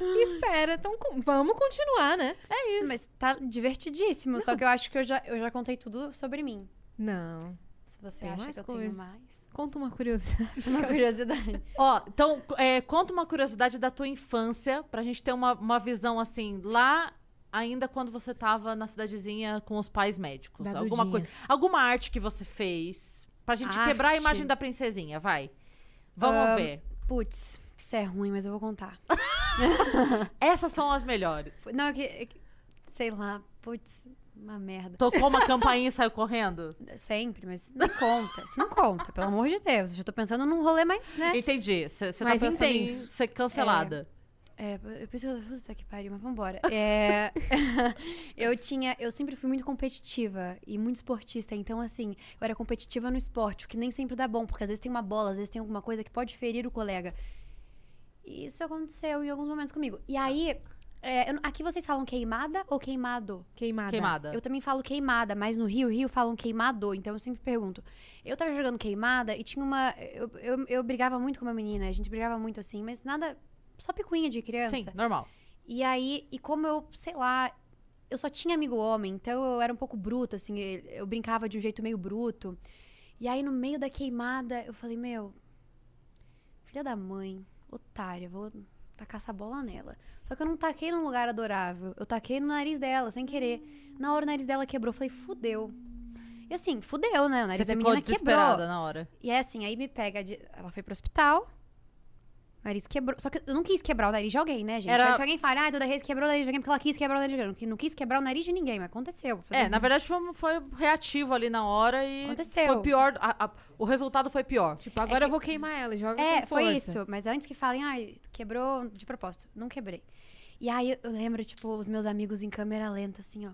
E espera, então vamos continuar, né? Mas tá divertidíssimo. Só que eu acho que eu já, eu já contei tudo sobre mim. Não. Se você Tem acha mais que eu coisa. tenho mais. Conta uma curiosidade. Uma curiosidade. Ó, então, é, conta uma curiosidade da tua infância, pra gente ter uma, uma visão assim, lá ainda quando você tava na cidadezinha com os pais médicos. Da alguma Dudinha. coisa. Alguma arte que você fez. Pra gente quebrar a Arte. imagem da princesinha, vai. Vamos ver. Putz, isso é ruim, mas eu vou contar. Essas são as melhores. Não, é é que- Sei lá, putz, uma merda. Tocou uma campainha e saiu correndo? Sempre, mas não conta. Isso não conta, pelo amor de Deus. Eu já tô pensando num rolê mais, né? Entendi. Você tá pensando em intenso. ser cancelada. É, eu pensei, puta que pariu, mas vambora. É, eu tinha, eu sempre fui muito competitiva e muito esportista, então assim, eu era competitiva no esporte, o que nem sempre dá bom, porque às vezes tem uma bola, às vezes tem alguma coisa que pode ferir o colega. E isso aconteceu em alguns momentos comigo. E aí, é, eu aqui vocês falam queimada ou queimado? Queimada. Queimada. Eu também falo queimada, mas no Rio, Rio falam queimado, então eu sempre pergunto. Eu tava jogando queimada e tinha uma. Eu, eu, eu brigava muito com uma menina, a gente brigava muito assim, mas nada. Só picuinha de criança. Sim, normal. E aí, e como eu, sei lá, eu só tinha amigo homem, então eu era um pouco bruta, assim, eu, eu brincava de um jeito meio bruto. E aí, no meio da queimada, eu falei, meu, filha da mãe, otária, vou tacar essa bola nela. Só que eu não taquei num lugar adorável. Eu taquei no nariz dela, sem querer. Na hora o nariz dela quebrou. Eu falei, fudeu. E assim, fudeu, né? O nariz Você da menina quebrou. na hora. E é assim, aí me pega. de- Ela foi pro hospital. O nariz quebrou. Só que eu não quis quebrar o nariz de alguém, né, gente? Era- que alguém fale, ah, toda vez quebrou o nariz de alguém porque ela quis quebrar o nariz de alguém. Eu não quis quebrar o nariz de ninguém, mas aconteceu. É, um- na verdade foi, foi reativo ali na hora e Aconteceu. foi pior. a- a- o resultado foi pior. Tipo, agora eu vou queimar ela e joga É, com foi força. isso. Mas antes que falem, ai, quebrou de propósito. Não quebrei. E aí eu, eu lembro, tipo, os meus amigos em câmera lenta, assim, ó.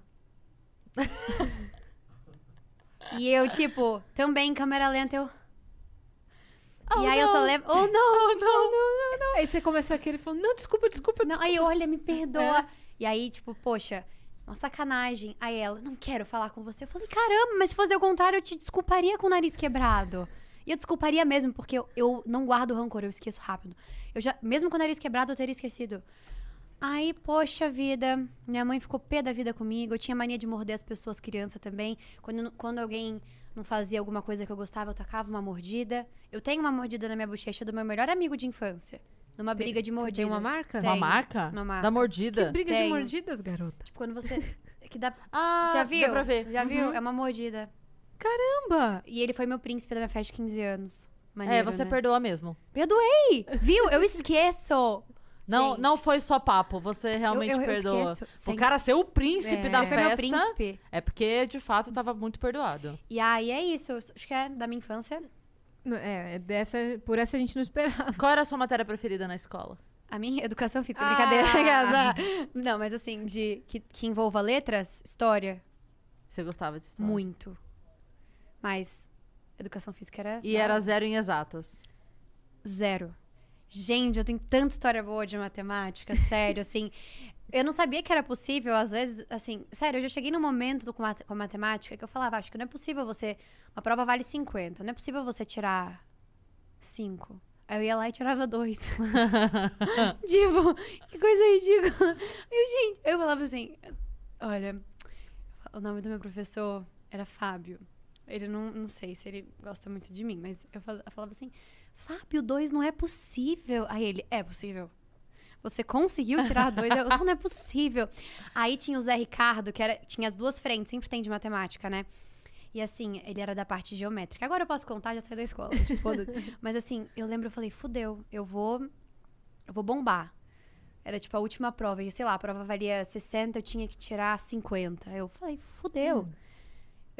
e eu, tipo, também em câmera lenta, eu. Oh, e aí eu só não. lembro. Oh, não, não, não, não, não. Aí você começa a querer falando, não, desculpa, desculpa, Não, desculpa. aí olha, me perdoa. E aí, tipo, poxa, uma sacanagem. Aí ela, não quero falar com você. Eu falei, caramba, mas se fosse o contrário, eu te desculparia com o nariz quebrado. E eu desculparia mesmo, porque eu, eu não guardo rancor, eu esqueço rápido. Eu já, mesmo com o nariz quebrado, eu teria esquecido. Aí, poxa vida, minha mãe ficou pé da vida comigo. Eu tinha mania de morder as pessoas, criança também. Quando, quando alguém não fazia alguma coisa que eu gostava, eu tacava uma mordida. Eu tenho uma mordida na minha bochecha do meu melhor amigo de infância. Numa Tem- briga de você tem mordidas. uma marca? Uma Tenho. marca? Uma marca. Da mordida? Briga de mordidas, garota. Tipo, quando você. Que dá. Ah, Você já dá viu? pra ver. Já viu? Uhum. É uma mordida. Caramba! E ele foi meu príncipe da minha festa de 15 anos. É, Maneiro, você né? perdoa mesmo. Perdoei! Viu? Eu esqueço. Não, Gente. não foi só papo, você realmente eu, eu, eu perdoa. esqueço. O cara ser o príncipe É. da ele foi meu festa príncipe. é porque, de fato, tava muito perdoado. E aí é isso. eu Acho que é da minha infância. É, é dessa, por essa a gente não esperava. Qual era a sua matéria preferida na escola? A minha educação física, Ah. brincadeira. Não, mas assim, de que, que envolva letras, história, Você gostava de história? muito. Mas educação física era. E da era zero em exatas. Zero. Gente, eu tenho tanta história boa de matemática, sério, assim. Eu não sabia que era possível, às vezes, assim, sério, eu já cheguei num momento com, mate- com a matemática que eu falava, acho que não é possível você. Uma prova vale 50, não é possível você tirar 5. Aí eu ia lá e tirava 2. tipo, que coisa ridícula. Eu, gente, eu falava assim, olha, o nome do meu professor era Fábio. Ele não, não sei se ele gosta muito de mim, mas eu falava assim, Fábio, dois não é possível. Aí ele, é possível. Você conseguiu tirar dois? Eu, não, não é possível. Aí tinha o Zé Ricardo, que era, tinha as duas frentes, sempre tem de matemática, né? E assim, ele era da parte geométrica. Agora eu posso contar, já saí da escola. tipo. Mas assim, eu lembro, eu falei, fudeu, eu vou. Eu vou bombar. Era tipo a última prova. E sei lá, a prova valia 60, eu tinha que tirar 50. Eu falei, fudeu.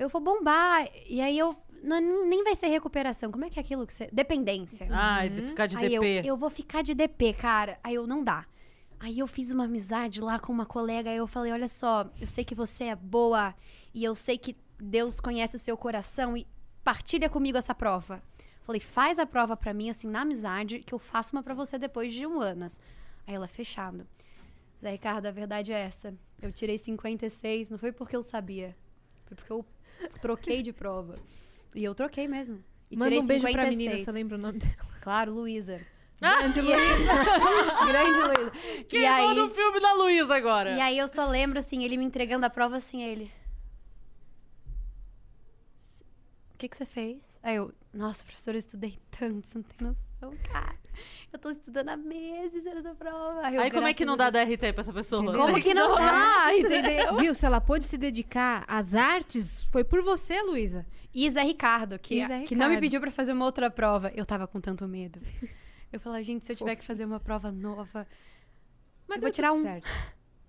Eu vou bombar. E aí eu. não- nem vai ser recuperação. Como é que é aquilo que você. Dependência. De ficar de Aí eu, DP. eu vou ficar de DP, cara. Aí eu não dá. Aí eu fiz uma amizade lá com uma colega. Aí eu falei: olha só, eu sei que você é boa e eu sei que Deus conhece o seu coração e partilha comigo essa prova. Falei: faz a prova pra mim, assim, na amizade, que eu faço uma pra você depois de um ano. Aí ela, fechado. Zé Ricardo, a verdade é essa. Eu tirei 56, não foi porque eu sabia. Foi porque eu troquei de prova. E eu troquei mesmo. E Manda tirei um beijo 56. pra menina, você lembra o nome dela? Claro, Luísa. Grande Luísa. Grande Luísa. Quem e aí, no filme da Luísa agora? e aí eu só lembro, assim, ele me entregando a prova, assim, ele... O que que você fez? Aí eu, nossa, professora, eu estudei tanto, você não tem noção, cara. Eu tô estudando há meses essa prova. eu, Aí como é que não dá a Deus- DRT pra essa pessoa? Como que não dá, entendeu? Viu? Se ela pôde se dedicar às artes, foi por você, Luísa. Zé Ricardo, que, E Zé que não me Ricardo. pediu pra fazer uma outra prova. Eu tava com tanto medo. Eu falei, gente, se eu tiver que fazer uma prova nova... Mas Eu vou tirar um- certo.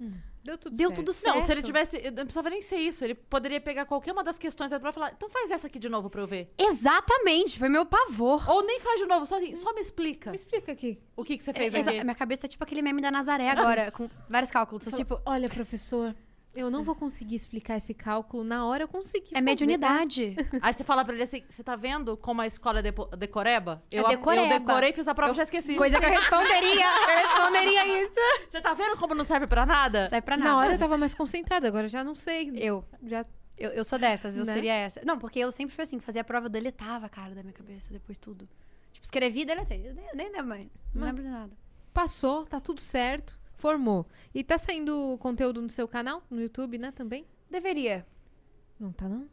Hum, deu tudo Deu certo. tudo certo. Não, se ele tivesse. Não precisava nem ser isso. Ele poderia pegar qualquer uma das questões da prova e falar: então faz essa aqui de novo pra eu ver. Exatamente, foi meu pavor. Ou nem faz de novo, só assim, só me explica Me explica aqui. o que, que você fez É, aqui. Minha cabeça tá tipo aquele meme da Nazaré agora, com vários cálculos. Só, tipo, Olha, professor, eu não vou conseguir explicar esse cálculo. Na hora eu consegui é fazer. mediunidade. Aí você fala pra ele assim: você tá vendo como a escola é depo- decoreba? Eu, decoreba. eu decorei, fiz a prova e já esqueci. Coisa que eu responderia. Eu responderia isso. Você tá vendo como não serve pra nada? Sai pra nada. Na hora eu tava mais concentrada, agora já não sei. Eu. Já Eu, eu sou dessas, eu Né? seria essa. Não, porque eu sempre fui assim, fazia a prova, eu deletava a cara da minha cabeça depois tudo. Tipo, escrevi e deletei. Eu nem, nem lembro, mais. não lembro de nada. passou, tá tudo certo, formou. E tá saindo conteúdo no seu canal, no YouTube, né, também? Deveria. Não tá, não?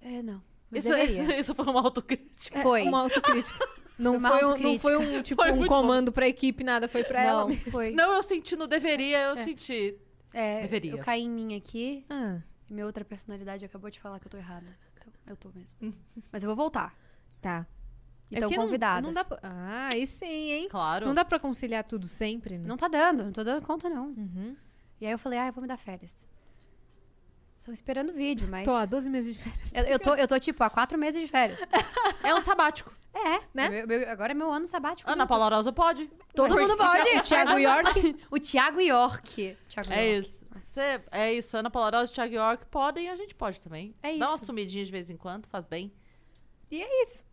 É, não. Mas Isso, deveria. isso, isso foi uma autocrítica. Foi. Uma autocrítica. Não uma foi, um, não foi um, tipo, Foi um comando pra equipe, nada. Foi pra ela Não, mesmo. foi. Não, eu senti no deveria, eu É. senti. É, Deveria. eu caí em mim aqui Ah, e minha outra personalidade acabou de falar que eu tô errada. Então, eu tô mesmo. Mas eu vou voltar. tá. É Então, porque não- convidadas. Não, dá pra... Ah, aí sim, hein? Claro. Não dá pra conciliar tudo sempre, né? Não tá dando, não tô dando conta, não. Uhum. E aí eu falei, ah, eu vou me dar férias. Estão esperando o vídeo, mas. Tô há 12 meses de férias. Eu, eu tô, eu tô, tipo, há quatro meses de férias. É um sabático. É, Né? meu- meu- agora é meu ano sabático. Ana Paula Rosa pode. Todo mundo pode. O Thiago York. O Thiago York. Thiago É York. isso. Você, é isso. Ana Paula Rosa e Thiago York podem, a gente pode também. É Dá uma isso. sumidinha de vez em quando, faz bem. E é isso.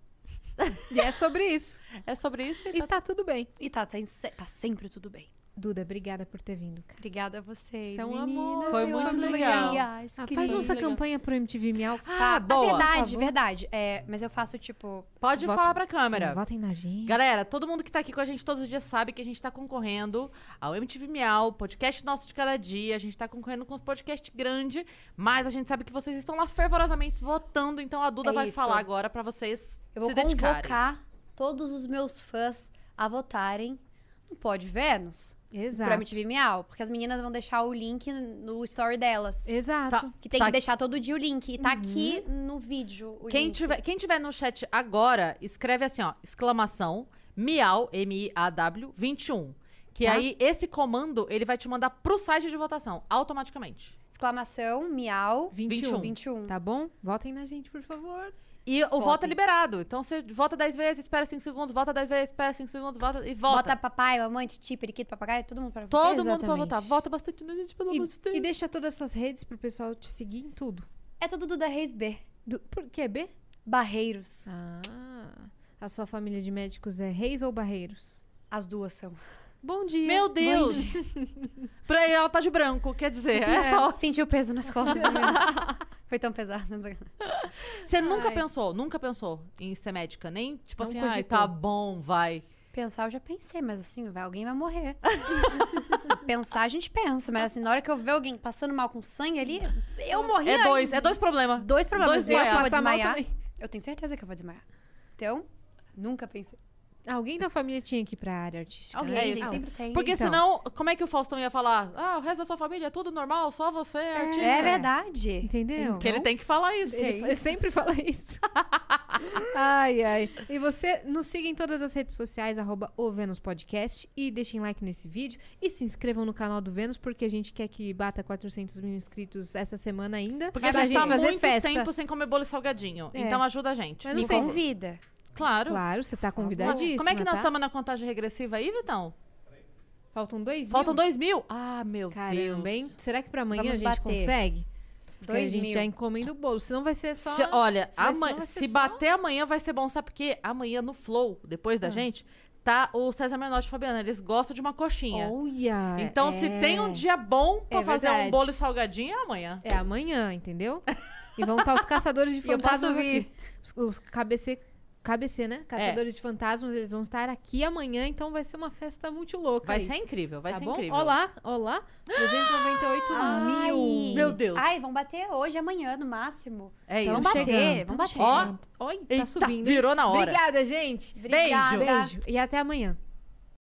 E é sobre isso. É sobre isso e E tá tá tudo bem. E tá, tá, tá sempre tudo bem. Duda, obrigada por ter vindo, cara. Obrigada a vocês. Você é um meninas. amor. Foi muito legal. Ah, faz nossa legal. campanha pro MTV Miau. Ah, Ah, boa. verdade, verdade. É, mas eu faço, tipo... Pode Vota- falar pra câmera. Votem na gente. Galera, todo mundo que tá aqui com a gente todos os dias sabe que a gente tá concorrendo ao MTV Miau, podcast nosso de cada dia. A gente tá concorrendo com os podcasts grandes, mas a gente sabe que vocês estão lá fervorosamente votando, então a Duda É vai isso. falar agora pra vocês Eu vou se dedicarem. convocar todos os meus fãs a votarem no Pod Vênus pro Exato. MTV Miau. Porque as meninas vão deixar o link no story delas. Exato. Tá. Que tem Tá. que deixar todo dia o link. E tá aqui no vídeo o Quem link. tiver, quem tiver no chat agora, escreve assim, ó, exclamação, miau, M-I-A-W, 21. Que Tá. aí, esse comando, ele vai te mandar pro site de votação, automaticamente. Exclamação, miau, 21. 21. Tá bom? Votem na gente, por favor. E o voto é liberado. Então, você vota 10 vezes, espera 5 segundos, vota 10 vezes, espera 5 segundos, vota e vota. Bota papai, mamãe, titi, periquito, papagaio, todo mundo para votar. Todo mundo pra votar. Vota bastante na gente, pelo amor de Deus. e deixa todas as suas redes pro pessoal te seguir em tudo. É tudo do da Reis B. Do, por que B? Barreiros. Ah. A sua família de médicos é Reis ou Barreiros? As duas são. Bom dia. Meu Bom Deus. dia. Pra ela tá de branco, quer dizer, é, É, só... Senti o peso nas costas minuto. Foi tão pesado. Você nunca Ai. pensou, nunca pensou em ser médica? Nem, tipo Não assim, ai, cogitou. tá bom, vai. Pensar eu já pensei, mas assim, vai, alguém vai morrer. Pensar a gente pensa, mas assim, na hora que eu ver alguém passando mal com sangue ali, eu morri É dois, é dois problemas. Dois problemas. Dois eu desmaiar. vou desmaiar. Eu tenho certeza que eu vou desmaiar. Então, nunca pensei. Alguém da família tinha que ir pra área artística. Alguém, né? a É, gente então. sempre tem. Porque Então. senão, como é que o Faustão ia falar? Ah, o resto da sua família é tudo normal, só você é artista. É verdade. Entendeu? Que ele tem que falar isso. Ele, ele sempre fala isso. ai, ai. E você nos siga em todas as redes sociais, arroba o Vênus Podcast. E deixem like nesse vídeo. E se inscrevam no canal do Vênus, porque a gente quer que bata 400 mil inscritos essa semana ainda. Porque a pra gente tá fazer muito festa. tempo sem comer bolo e salgadinho. É. Então ajuda a gente. Eu não Me sei se- convida. Claro. Claro, você tá convidadíssima, Como é que nós tá? estamos na contagem regressiva aí, Vitão? Faltam dois mil? Faltam dois mil? Ah, meu Caramba, Deus. hein? Será que pra amanhã Vamos a gente bater. consegue? Porque Dois a gente mil. já encomenda o bolo. Senão vai ser só... Se- olha, vai ser- ama- vai ser se só- bater amanhã vai ser bom, sabe por quê? Amanhã no Flow, depois da Ah. gente, tá o César Menotti e Fabiana. Eles gostam de uma coxinha. Olha! então, se é. tem um dia bom pra É fazer um verdade. bolo e salgadinho, é amanhã. É amanhã, entendeu? E vão estar os caçadores de eu posso fantasmas vir. aqui. Os, os KBC, KBC, né? Caçadores de fantasmas, eles vão estar aqui amanhã, então vai ser uma festa muito louca. Vai aí. ser incrível, vai tá ser bom? incrível. Olá, olá. 398 Ai. mil. Meu Deus. Ai, vão bater hoje, amanhã, no máximo. É Então isso. vamos bater, vamos bater. chegando. Oi, tá subindo. virou na hora. Obrigada, gente. Obrigada. Beijo. E até amanhã.